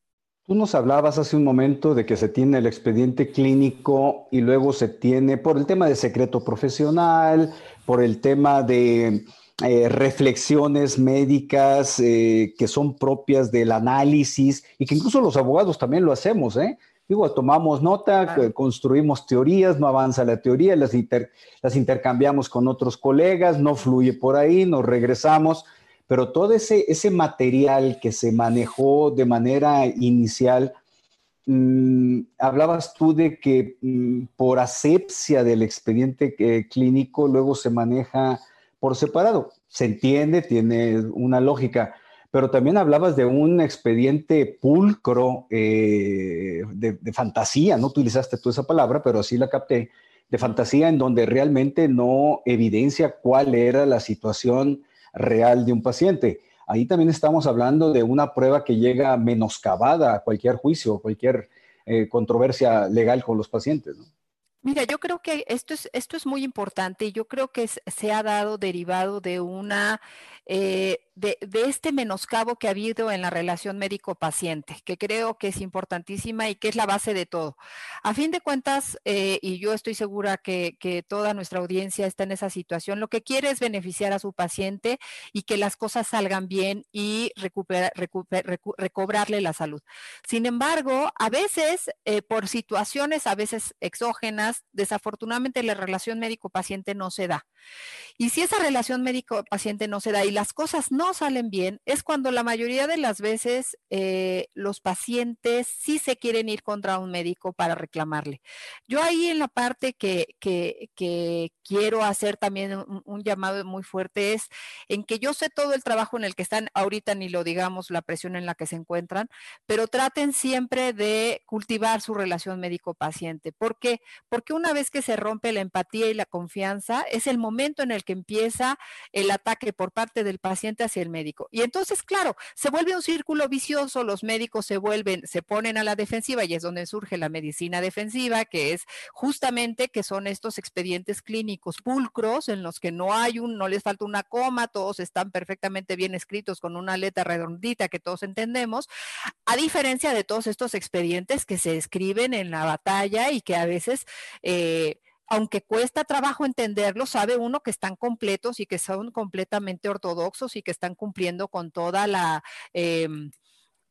Tú nos hablabas hace un momento de que se tiene el expediente clínico y luego se tiene por el tema de secreto profesional, por el tema de eh, reflexiones médicas eh, que son propias del análisis y que incluso los abogados también lo hacemos, ¿eh? Digo, tomamos nota, construimos teorías, no avanza la teoría, las, las intercambiamos con otros colegas, no fluye por ahí, nos regresamos, pero todo ese, ese material que se manejó de manera inicial, mm, hablabas tú de que mm, por asepsia del expediente eh, clínico luego se maneja por separado. Se entiende, tiene una lógica pero también hablabas de un expediente pulcro eh, de, fantasía, no utilizaste tú esa palabra, pero así la capté, de fantasía en donde realmente no evidencia cuál era la situación real de un paciente. Ahí también estamos hablando de una prueba que llega menoscabada a cualquier juicio, cualquier eh, controversia legal con los pacientes. Mira, yo creo que esto es, esto es muy importante y yo creo que se ha dado derivado de una eh, de, este menoscabo que ha habido en la relación médico-paciente, que creo que es importantísima y que es la base de todo. A fin de cuentas, eh, y yo estoy segura que, toda nuestra audiencia está en esa situación, lo que quiere es beneficiar a su paciente y que las cosas salgan bien y recobrarle la salud. Sin embargo, a veces, eh, por situaciones a veces exógenas, desafortunadamente la relación médico-paciente no se da. Y si esa relación médico-paciente no se da y las cosas no salen bien, es cuando la mayoría de las veces eh, los pacientes sí se quieren ir contra un médico para reclamarle. Yo ahí en la parte que, quiero hacer también un, llamado muy fuerte es en que yo sé todo el trabajo en el que están ahorita, ni lo digamos, la presión en la que se encuentran, pero traten siempre de cultivar su relación médico-paciente. ¿Por qué? Porque una vez que se rompe la empatía y la confianza, es el momento en el que empieza el ataque por parte del paciente hacia el médico. Y entonces, claro, se vuelve un círculo vicioso, los médicos se vuelven, se ponen a la defensiva y es donde surge la medicina defensiva, que es justamente que son estos expedientes clínicos pulcros en los que no hay un, no les falta una coma, todos están perfectamente bien escritos con una letra redondita que todos entendemos, a diferencia de todos estos expedientes que se escriben en la batalla y que a veces... Eh, aunque cuesta trabajo entenderlo, sabe uno que están completos y que son completamente ortodoxos y que están cumpliendo con toda la... Em,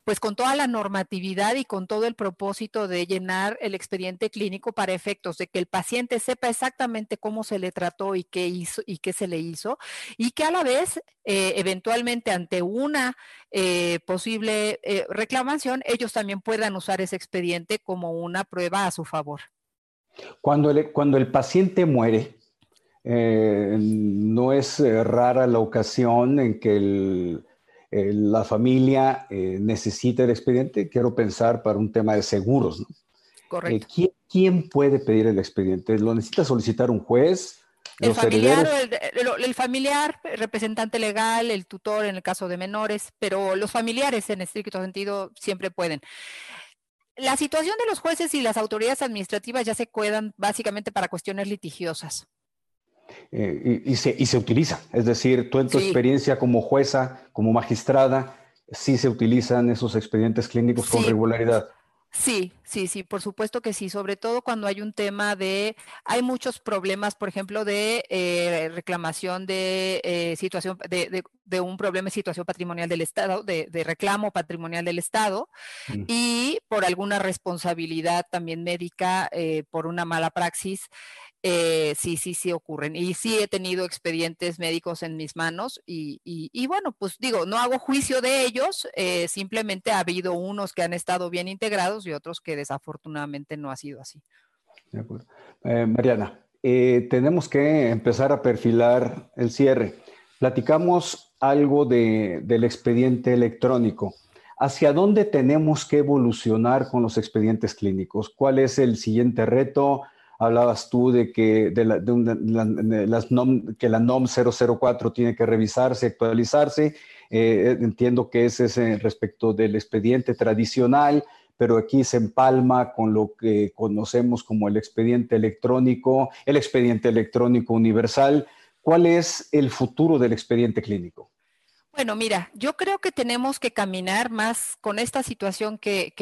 pues con toda la normatividad y con todo el propósito de llenar el expediente clínico para efectos de que el paciente sepa exactamente cómo se le trató y qué hizo y qué se le hizo y que a la vez eh, eventualmente ante una eh, posible eh, reclamación ellos también puedan usar ese expediente como una prueba a su favor. Cuando el, cuando el paciente muere, eh, no es eh, rara la ocasión en que la familia eh, necesita el expediente, quiero pensar para un tema de seguros. ¿no? Correcto. ¿quién, puede pedir el expediente? ¿Lo necesita solicitar un juez? El familiar, el, el, familiar, representante legal, el tutor en el caso de menores, pero los familiares en estricto sentido siempre pueden la situación de los jueces y las autoridades administrativas ya se cuedan básicamente para cuestiones litigiosas. Eh, y, se, y, se, utiliza, es decir, tú en tu experiencia como jueza, como magistrada, sí se utilizan esos expedientes clínicos con regularidad. Sí, sí, sí, por supuesto que sí, sobre todo cuando hay un tema de, hay muchos problemas, por ejemplo, de eh, reclamación de eh, situación, de, de, un problema de situación patrimonial del Estado, de, reclamo patrimonial del Estado, mm. y por alguna responsabilidad también médica, eh, por una mala praxis. Eh, sí, sí, sí ocurren. Y sí he tenido expedientes médicos en mis manos y, bueno, pues digo, no hago juicio de ellos, eh, simplemente ha habido unos que han estado bien integrados y otros que desafortunadamente no ha sido así. Eh, Mariana, tenemos que empezar a perfilar el cierre. Platicamos algo del expediente electrónico. ¿Hacia dónde tenemos que evolucionar con los expedientes clínicos? ¿Cuál es el siguiente reto? Hablabas tú de que, la, las NOM, que la NOM 004 tiene que revisarse, actualizarse. Eh, entiendo que ese es respecto del expediente tradicional, pero aquí se empalma con lo que conocemos como el expediente electrónico, el expediente electrónico universal. ¿Cuál es el futuro del expediente clínico? Bueno, mira, yo creo que tenemos que caminar más con esta situación que,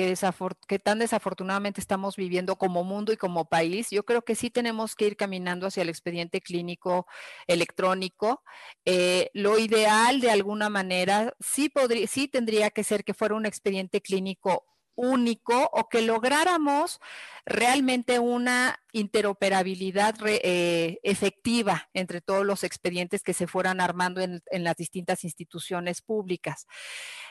tan desafortunadamente estamos viviendo como mundo y como país. Yo creo que sí tenemos que ir caminando hacia el expediente clínico electrónico. Eh, lo ideal, de alguna manera, sí, sí tendría que ser que fuera un expediente clínico único o que lográramos realmente una interoperabilidad eh, efectiva entre todos los expedientes que se fueran armando en, las distintas instituciones públicas.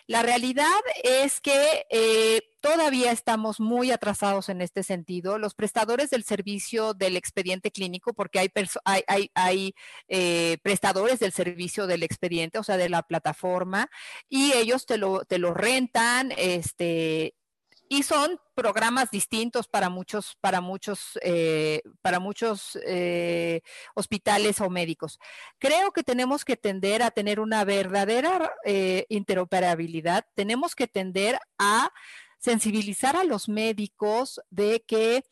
La realidad es que eh, todavía estamos muy atrasados en este sentido. Los prestadores del servicio del expediente clínico, porque hay, eh, prestadores del servicio del expediente, o sea, de la plataforma, y ellos te lo, te lo rentan, este, y son programas distintos para muchos, para muchos, eh, para muchos eh, hospitales o médicos. Creo que tenemos que tender a tener una verdadera eh, interoperabilidad. Tenemos que tender a sensibilizar a los médicos de que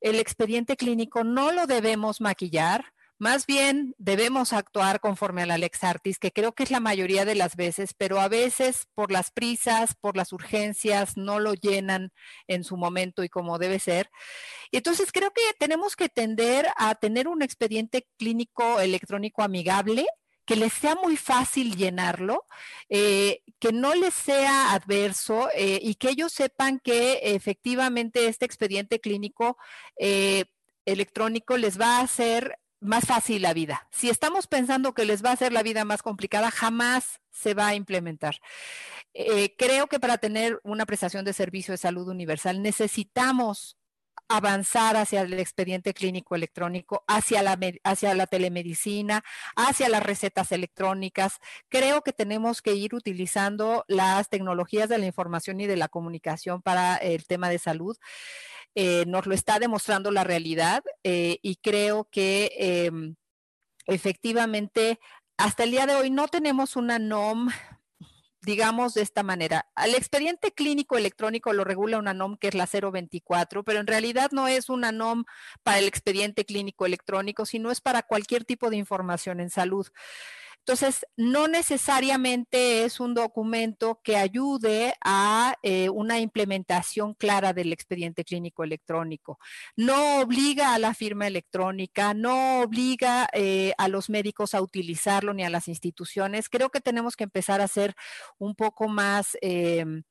el expediente clínico no lo debemos maquillar, más bien debemos actuar conforme a la Lex Artis, que creo que es la mayoría de las veces, pero a veces por las prisas, por las urgencias, no lo llenan en su momento y como debe ser. Y entonces creo que tenemos que tender a tener un expediente clínico electrónico amigable que les sea muy fácil llenarlo, eh, que no les sea adverso eh, y que ellos sepan que efectivamente este expediente clínico eh, electrónico les va a hacer más fácil la vida. Si estamos pensando que les va a hacer la vida más complicada, jamás se va a implementar. Eh, creo que para tener una prestación de servicio de salud universal necesitamos avanzar hacia el expediente clínico electrónico, hacia la, hacia la telemedicina, hacia las recetas electrónicas. Creo que tenemos que ir utilizando las tecnologías de la información y de la comunicación para el tema de salud. Eh, nos lo está demostrando la realidad eh, y creo que em, efectivamente hasta el día de hoy no tenemos una NOM digamos de esta manera. El expediente clínico electrónico lo regula una NOM que es la 024, pero en realidad no es una NOM para el expediente clínico electrónico, sino es para cualquier tipo de información en salud. Entonces, no necesariamente es un documento que ayude a eh, una implementación clara del expediente clínico electrónico. No obliga a la firma electrónica, no obliga eh, a los médicos a utilizarlo ni a las instituciones. Creo que tenemos que empezar a ser un poco más em,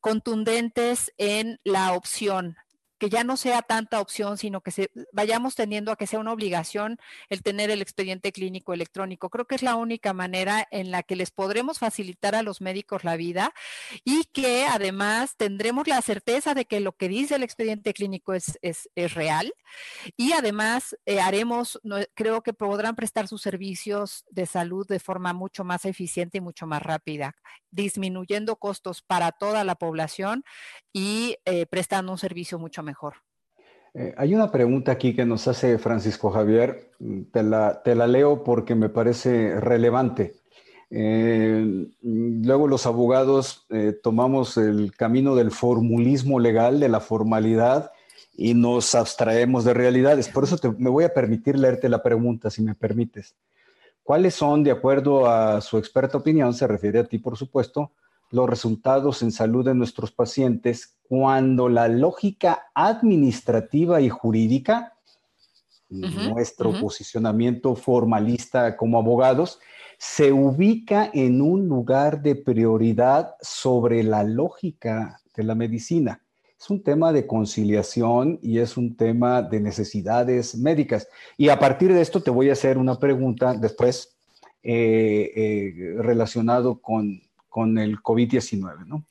contundentes en la opción que ya no sea tanta opción, sino que se, vayamos teniendo a que sea una obligación el tener el expediente clínico electrónico. Creo que es la única manera en la que les podremos facilitar a los médicos la vida y que además tendremos la certeza de que lo que dice el expediente clínico es, es, real y además eh, haremos, creo que podrán prestar sus servicios de salud de forma mucho más eficiente y mucho más rápida, disminuyendo costos para toda la población y eh, prestando un servicio mucho mejor. Eh, hay una pregunta aquí que nos hace Francisco Javier, te la, te la leo porque me parece relevante. Eh, luego los abogados tomamos el camino del formulismo legal, de la formalidad, y nos abstraemos de realidades. Por eso me voy a permitir leerte la pregunta, si me permites. ¿Cuáles son, de acuerdo a su experta opinión, se refiere a ti, por supuesto, los resultados en salud de nuestros pacientes cuando la lógica administrativa y jurídica, nuestro posicionamiento formalista como abogados, se ubica en un lugar de prioridad sobre la lógica de la medicina. Es un tema de conciliación y es un tema de necesidades médicas. Y a partir de esto te voy a hacer una pregunta después eh, eh, relacionado con con el COVID-19, ¿no?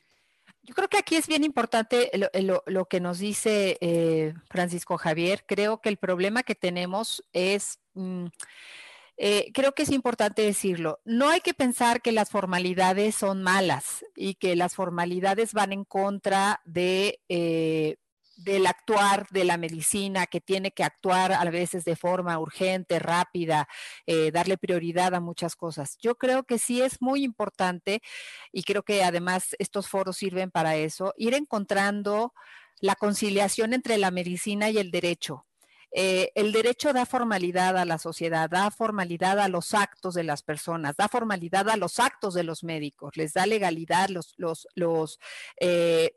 Yo creo que aquí es bien importante lo, que nos dice eh, Francisco Javier. Creo que el problema que tenemos es... Mm, eh, creo que es importante decirlo. No hay que pensar que las formalidades son malas y que las formalidades van en contra de, eh, del actuar de la medicina, que tiene que actuar a veces de forma urgente, rápida, eh, darle prioridad a muchas cosas. Yo creo que sí es muy importante y creo que además estos foros sirven para eso, ir encontrando la conciliación entre la medicina y el derecho. Eh, el derecho da formalidad a la sociedad, da formalidad a los actos de las personas, da formalidad a los actos de los médicos, les da legalidad, los, los, los eh,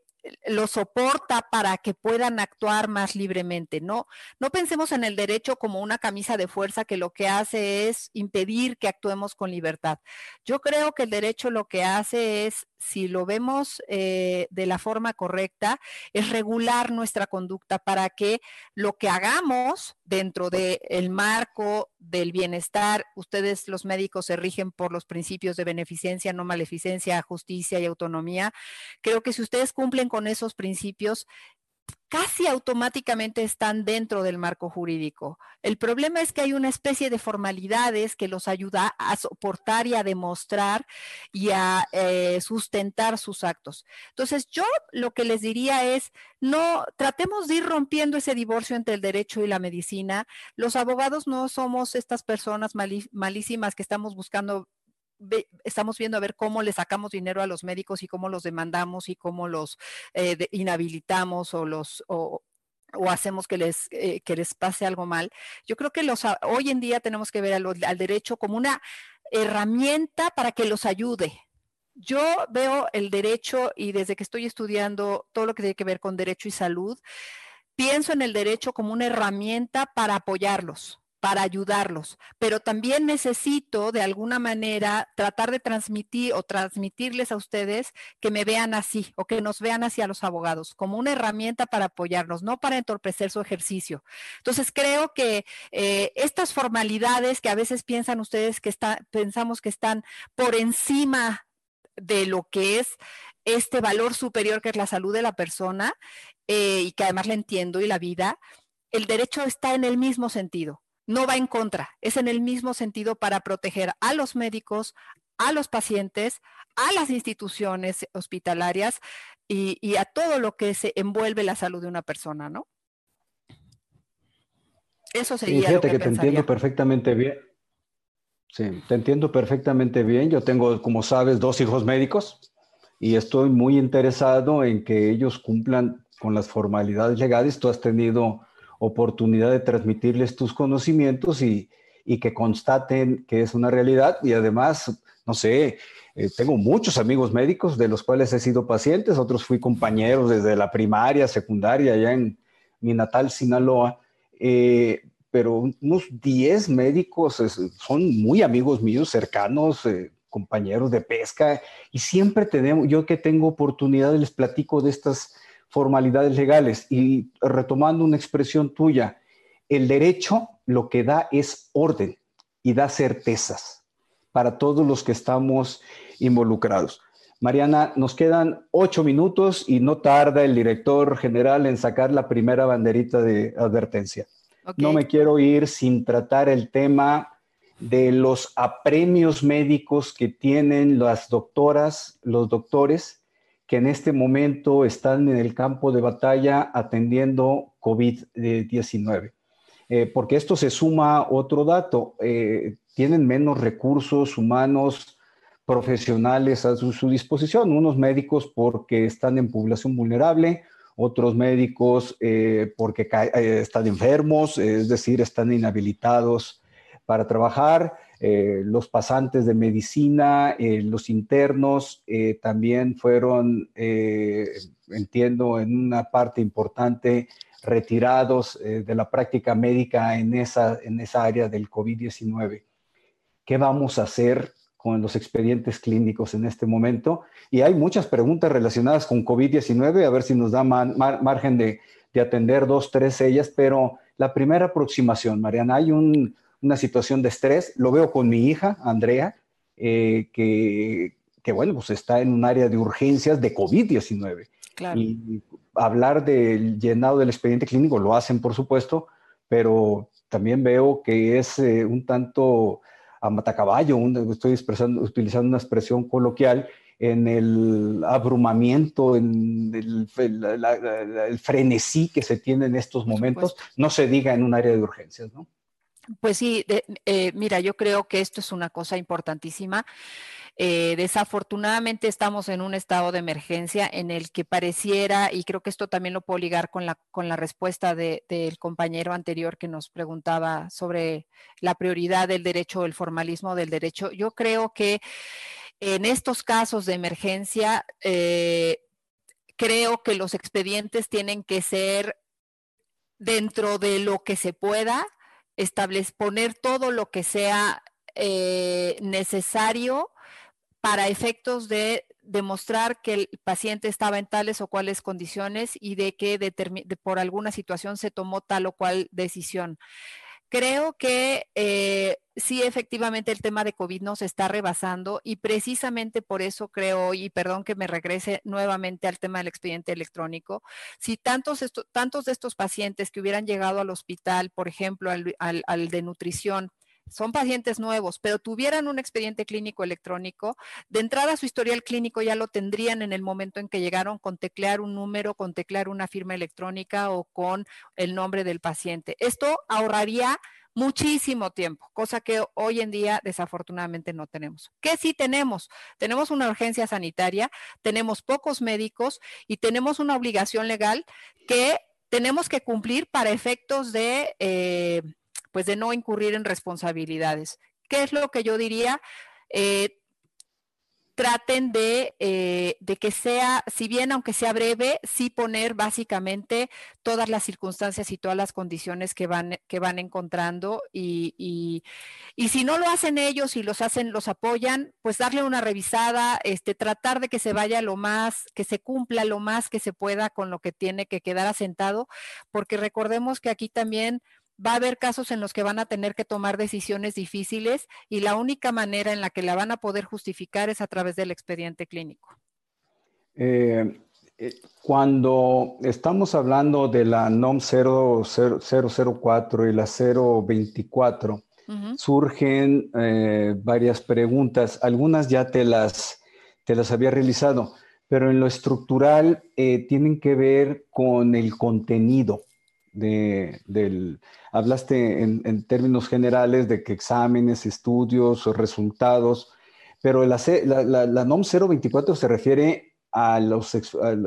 lo soporta para que puedan actuar más libremente. No, no pensemos en el derecho como una camisa de fuerza que lo que hace es impedir que actuemos con libertad. Yo creo que el derecho lo que hace es si lo vemos eh, de la forma correcta, es regular nuestra conducta para que lo que hagamos dentro del marco del bienestar, ustedes los médicos se rigen por los principios de beneficencia, no maleficencia, justicia y autonomía. Creo que si ustedes cumplen con esos principios, casi automáticamente están dentro del marco jurídico. El problema es que hay una especie de formalidades que los ayuda a soportar y a demostrar y a eh, sustentar sus actos. Entonces, yo lo que les diría es, no tratemos de ir rompiendo ese divorcio entre el derecho y la medicina. Los abogados no somos estas personas malísimas que estamos buscando estamos viendo a ver cómo le sacamos dinero a los médicos y cómo los demandamos y cómo los eh, inhabilitamos o los o, hacemos que les, eh, que les pase algo mal. Yo creo que los, hoy en día tenemos que ver al, derecho como una herramienta para que los ayude. Yo veo el derecho y desde que estoy estudiando todo lo que tiene que ver con derecho y salud, pienso en el derecho como una herramienta para apoyarlos para ayudarlos, pero también necesito de alguna manera tratar de transmitir o transmitirles a ustedes que me vean así o que nos vean así a los abogados, como una herramienta para apoyarnos, no para entorpecer su ejercicio. Entonces, creo que eh, estas formalidades que a veces piensan ustedes que está, pensamos que están por encima de lo que es este valor superior que es la salud de la persona eh, y que además la entiendo y la vida, el derecho está en el mismo sentido no va en contra, es en el mismo sentido para proteger a los médicos, a los pacientes, a las instituciones hospitalarias y, a todo lo que se envuelve la salud de una persona, ¿no? Eso sería. fíjate que, te entiendo perfectamente bien. Sí, te entiendo perfectamente bien. Yo tengo, como sabes, dos hijos médicos y estoy muy interesado en que ellos cumplan con las formalidades legales. Tú has tenido oportunidad de transmitirles tus conocimientos y, que constaten que es una realidad. Y además, no sé, eh, tengo muchos amigos médicos de los cuales he sido pacientes, otros fui compañeros desde la primaria, secundaria, allá en mi natal Sinaloa. Eh, pero unos 10 médicos son muy amigos míos, cercanos, eh, compañeros de pesca, y siempre tenemos, yo que tengo oportunidad les platico de estas formalidades legales. Y retomando una expresión tuya, el derecho lo que da es orden y da certezas para todos los que estamos involucrados. Mariana, nos quedan ocho minutos y no tarda el director general en sacar la primera banderita de advertencia. No me quiero ir sin tratar el tema de los apremios médicos que tienen las doctoras, los doctores que en este momento están en el campo de batalla atendiendo COVID-19. Eh, porque esto se suma otro dato, eh, tienen menos recursos humanos profesionales a su, disposición, unos médicos porque están en población vulnerable, otros médicos eh, porque están enfermos, es decir, están inhabilitados para trabajar, eh, los pasantes de medicina, eh, los internos eh, también fueron, entiendo, en una parte importante retirados de la práctica médica en esa, en esa área del COVID-19. ¿Qué vamos a hacer con los expedientes clínicos en este momento? Y hay muchas preguntas relacionadas con COVID-19, a ver si nos da margen de, de atender dos, tres ellas, pero la primera aproximación, Mariana, hay un, una situación de estrés. Lo veo con mi hija, Andrea, eh, que que bueno, pues está en un área de urgencias de COVID-19. Y hablar del llenado del expediente clínico lo hacen, por supuesto, pero también veo que es eh, un tanto a matacaballo, estoy utilizando una expresión coloquial, en el abrumamiento, en el, frenesí que se tiene en estos momentos, no se diga en un área de urgencias, ¿no? Pues sí, eh, mira, yo creo que esto es una cosa importantísima. Eh, desafortunadamente estamos en un estado de emergencia en el que pareciera, y creo que esto también lo puedo ligar con la, con la respuesta del compañero anterior que nos preguntaba sobre la prioridad del derecho, el formalismo del derecho. Yo creo que en estos casos de emergencia, eh, creo que los expedientes tienen que ser dentro de lo que se pueda, establecer, poner todo lo que sea eh, necesario para efectos de demostrar que el paciente estaba en tales o cuales condiciones y de que por alguna situación se tomó tal o cual decisión. Creo que eh, sí, efectivamente, el tema de COVID nos está rebasando y precisamente por eso creo, y perdón que me regrese nuevamente al tema del expediente electrónico, si tantos, tantos de estos pacientes que hubieran llegado al hospital, por ejemplo, al de nutrición, son pacientes nuevos, pero tuvieran un expediente clínico electrónico, de entrada su historial clínico ya lo tendrían en el momento en que llegaron con teclear un número, con teclear una firma electrónica o con el nombre del paciente. Esto ahorraría muchísimo tiempo, cosa que hoy en día desafortunadamente no tenemos. ¿Qué sí tenemos? Tenemos una urgencia sanitaria, tenemos pocos médicos y tenemos una obligación legal que tenemos que cumplir para efectos de eh, pues de no incurrir en responsabilidades. ¿Qué es lo que yo diría? Eh, traten eh, de, que sea, si bien aunque sea breve, sí poner básicamente todas las circunstancias y todas las condiciones que van, que van encontrando y, si no lo hacen ellos y los hacen, los apoyan, pues darle una revisada, este, tratar de que se vaya lo más, que se cumpla lo más que se pueda con lo que tiene que quedar asentado, porque recordemos que aquí también va a haber casos en los que van a tener que tomar decisiones difíciles y la única manera en la que la van a poder justificar es a través del expediente clínico. Eh, eh, cuando estamos hablando de la NOM 004 y la 024, surgen eh, varias preguntas. Algunas ya te las, te las había realizado, pero en lo estructural tienen que ver con el contenido de, del, hablaste en, términos generales de que exámenes, estudios, resultados, pero la, la, NOM 024 se refiere a los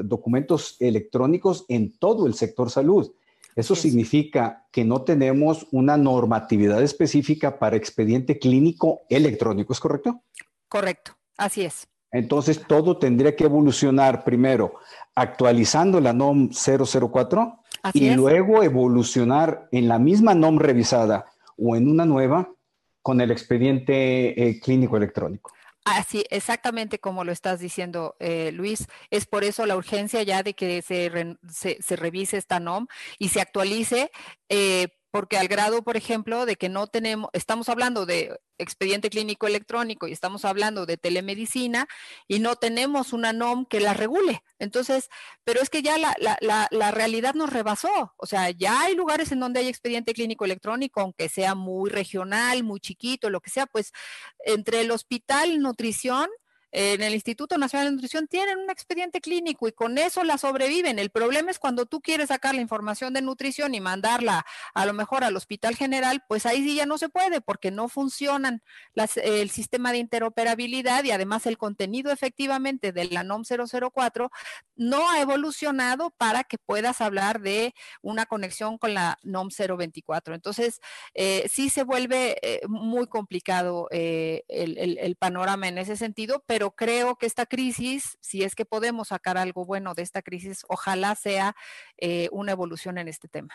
documentos electrónicos en todo el sector salud. Eso significa que no tenemos una normatividad específica para expediente clínico electrónico, ¿es correcto? Correcto, así es. Entonces, todo tendría que evolucionar primero actualizando la NOM 004 y luego evolucionar en la misma NOM revisada o en una nueva con el expediente eh, clínico electrónico. Así, exactamente como lo estás diciendo, eh, Luis. Es por eso la urgencia ya de que se, se, revise esta NOM y se actualice. Eh, porque al grado, por ejemplo, de que no tenemos, estamos hablando de expediente clínico electrónico y estamos hablando de telemedicina y no tenemos una NOM que la regule. Entonces, pero es que ya la, la, la, realidad nos rebasó. O sea, ya hay lugares en donde hay expediente clínico electrónico, aunque sea muy regional, muy chiquito, lo que sea, pues entre el hospital nutrición en el Instituto Nacional de Nutrición tienen un expediente clínico y con eso la sobreviven. El problema es cuando tú quieres sacar la información de nutrición y mandarla a lo mejor al Hospital General, pues ahí sí ya no se puede porque no funcionan el sistema de interoperabilidad y además el contenido efectivamente de la NOM 004 no ha evolucionado para que puedas hablar de una conexión con la NOM 024. Entonces, eh, sí se vuelve eh, muy complicado eh, el panorama en ese sentido, pero creo que esta crisis, si es que podemos sacar algo bueno de esta crisis, ojalá sea eh, una evolución en este tema.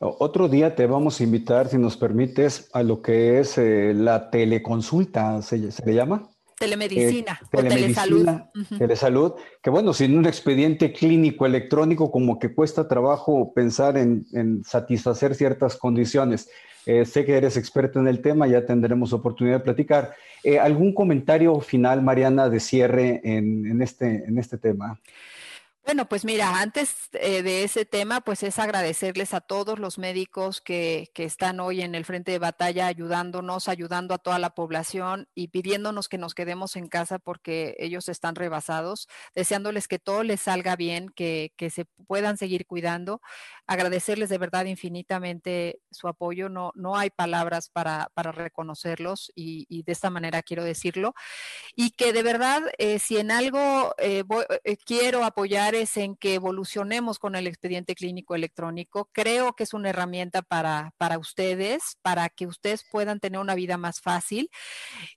Otro día te vamos a invitar, si nos permites, a lo que es eh, la teleconsulta, ¿se, le llama? Telemedicina, o telesalud. Telesalud, que bueno, sin un expediente clínico electrónico como que cuesta trabajo pensar en, satisfacer ciertas condiciones. Eh, sé que eres experto en el tema, ya tendremos oportunidad de platicar. Eh, ¿Algún comentario final, Mariana, de cierre en, este, este tema? Bueno, pues mira, antes eh, de ese tema, pues es agradecerles a todos los médicos que, están hoy en el frente de batalla ayudándonos, ayudando a toda la población y pidiéndonos que nos quedemos en casa porque ellos están rebasados, deseándoles que todo les salga bien, que se puedan seguir cuidando. Agradecerles de verdad infinitamente su apoyo. No, no hay palabras para, para reconocerlos y, de esta manera quiero decirlo. Y que de verdad, eh, si en algo eh, quiero apoyar, en que evolucionemos con el expediente clínico electrónico. Creo que es una herramienta para, para ustedes, para que ustedes puedan tener una vida más fácil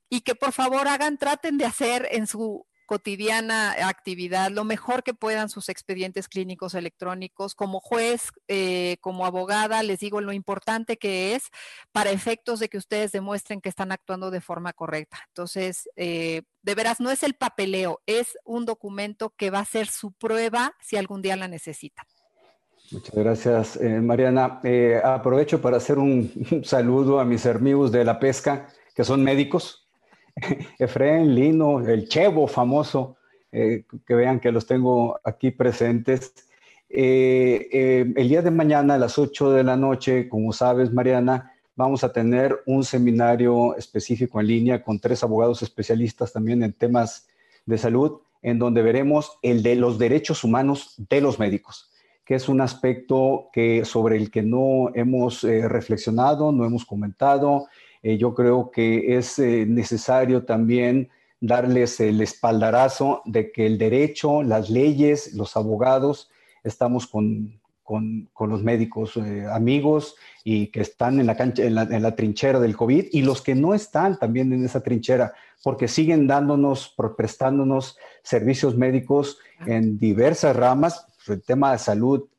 y que por favor hagan, traten de hacer en su cotidiana actividad, lo mejor que puedan sus expedientes clínicos electrónicos. Como juez, eh, como abogada, les digo lo importante que es para efectos de que ustedes demuestren que están actuando de forma correcta. Entonces, eh, de veras, no es el papeleo, es un documento que va a ser su prueba si algún día la necesitan. Muchas gracias, eh, Mariana. aprovecho para hacer un, un saludo a mis amigos de la pesca, que son médicos Efraín, Lino, el Chevo famoso, eh, que vean que los tengo aquí presentes. Eh, eh, el día de mañana a las 8 de la noche, como sabes, Mariana, vamos a tener un seminario específico en línea con tres abogados especialistas también en temas de salud, en donde veremos el de los derechos humanos de los médicos, que es un aspecto que, sobre el que no hemos reflexionado, no hemos comentado eh, yo creo que es eh, necesario también darles el espaldarazo de que el derecho, las leyes, los abogados, estamos con, los médicos eh, amigos y que están en la, cancha, en la, trinchera del COVID y los que no están también en esa trinchera, porque siguen dándonos, prestándonos servicios médicos en diversas ramas. El tema de salud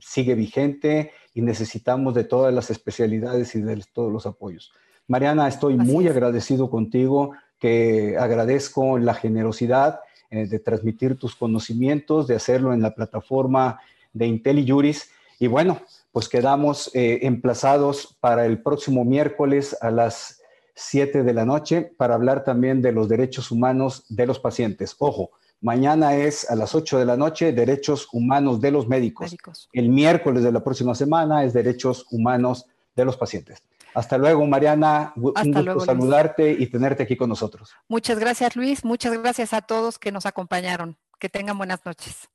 sigue vigente y necesitamos de todas las especialidades y de todos los apoyos. Mariana, estoy muy agradecido contigo, que agradezco la generosidad eh, de transmitir tus conocimientos, de hacerlo en la plataforma de IntelliJuris. Y bueno, pues quedamos eh, emplazados para el próximo miércoles a las 7 de la noche para hablar también de los derechos humanos de los pacientes. Ojo, Mañana es a las 8 de la noche, Derechos Humanos de los médicos. El miércoles de la próxima semana es Derechos Humanos de los pacientes. Hasta luego, Mariana. un gusto saludarte y tenerte aquí con nosotros. Muchas gracias, Luis. Muchas gracias a todos que nos acompañaron. Que tengan buenas noches.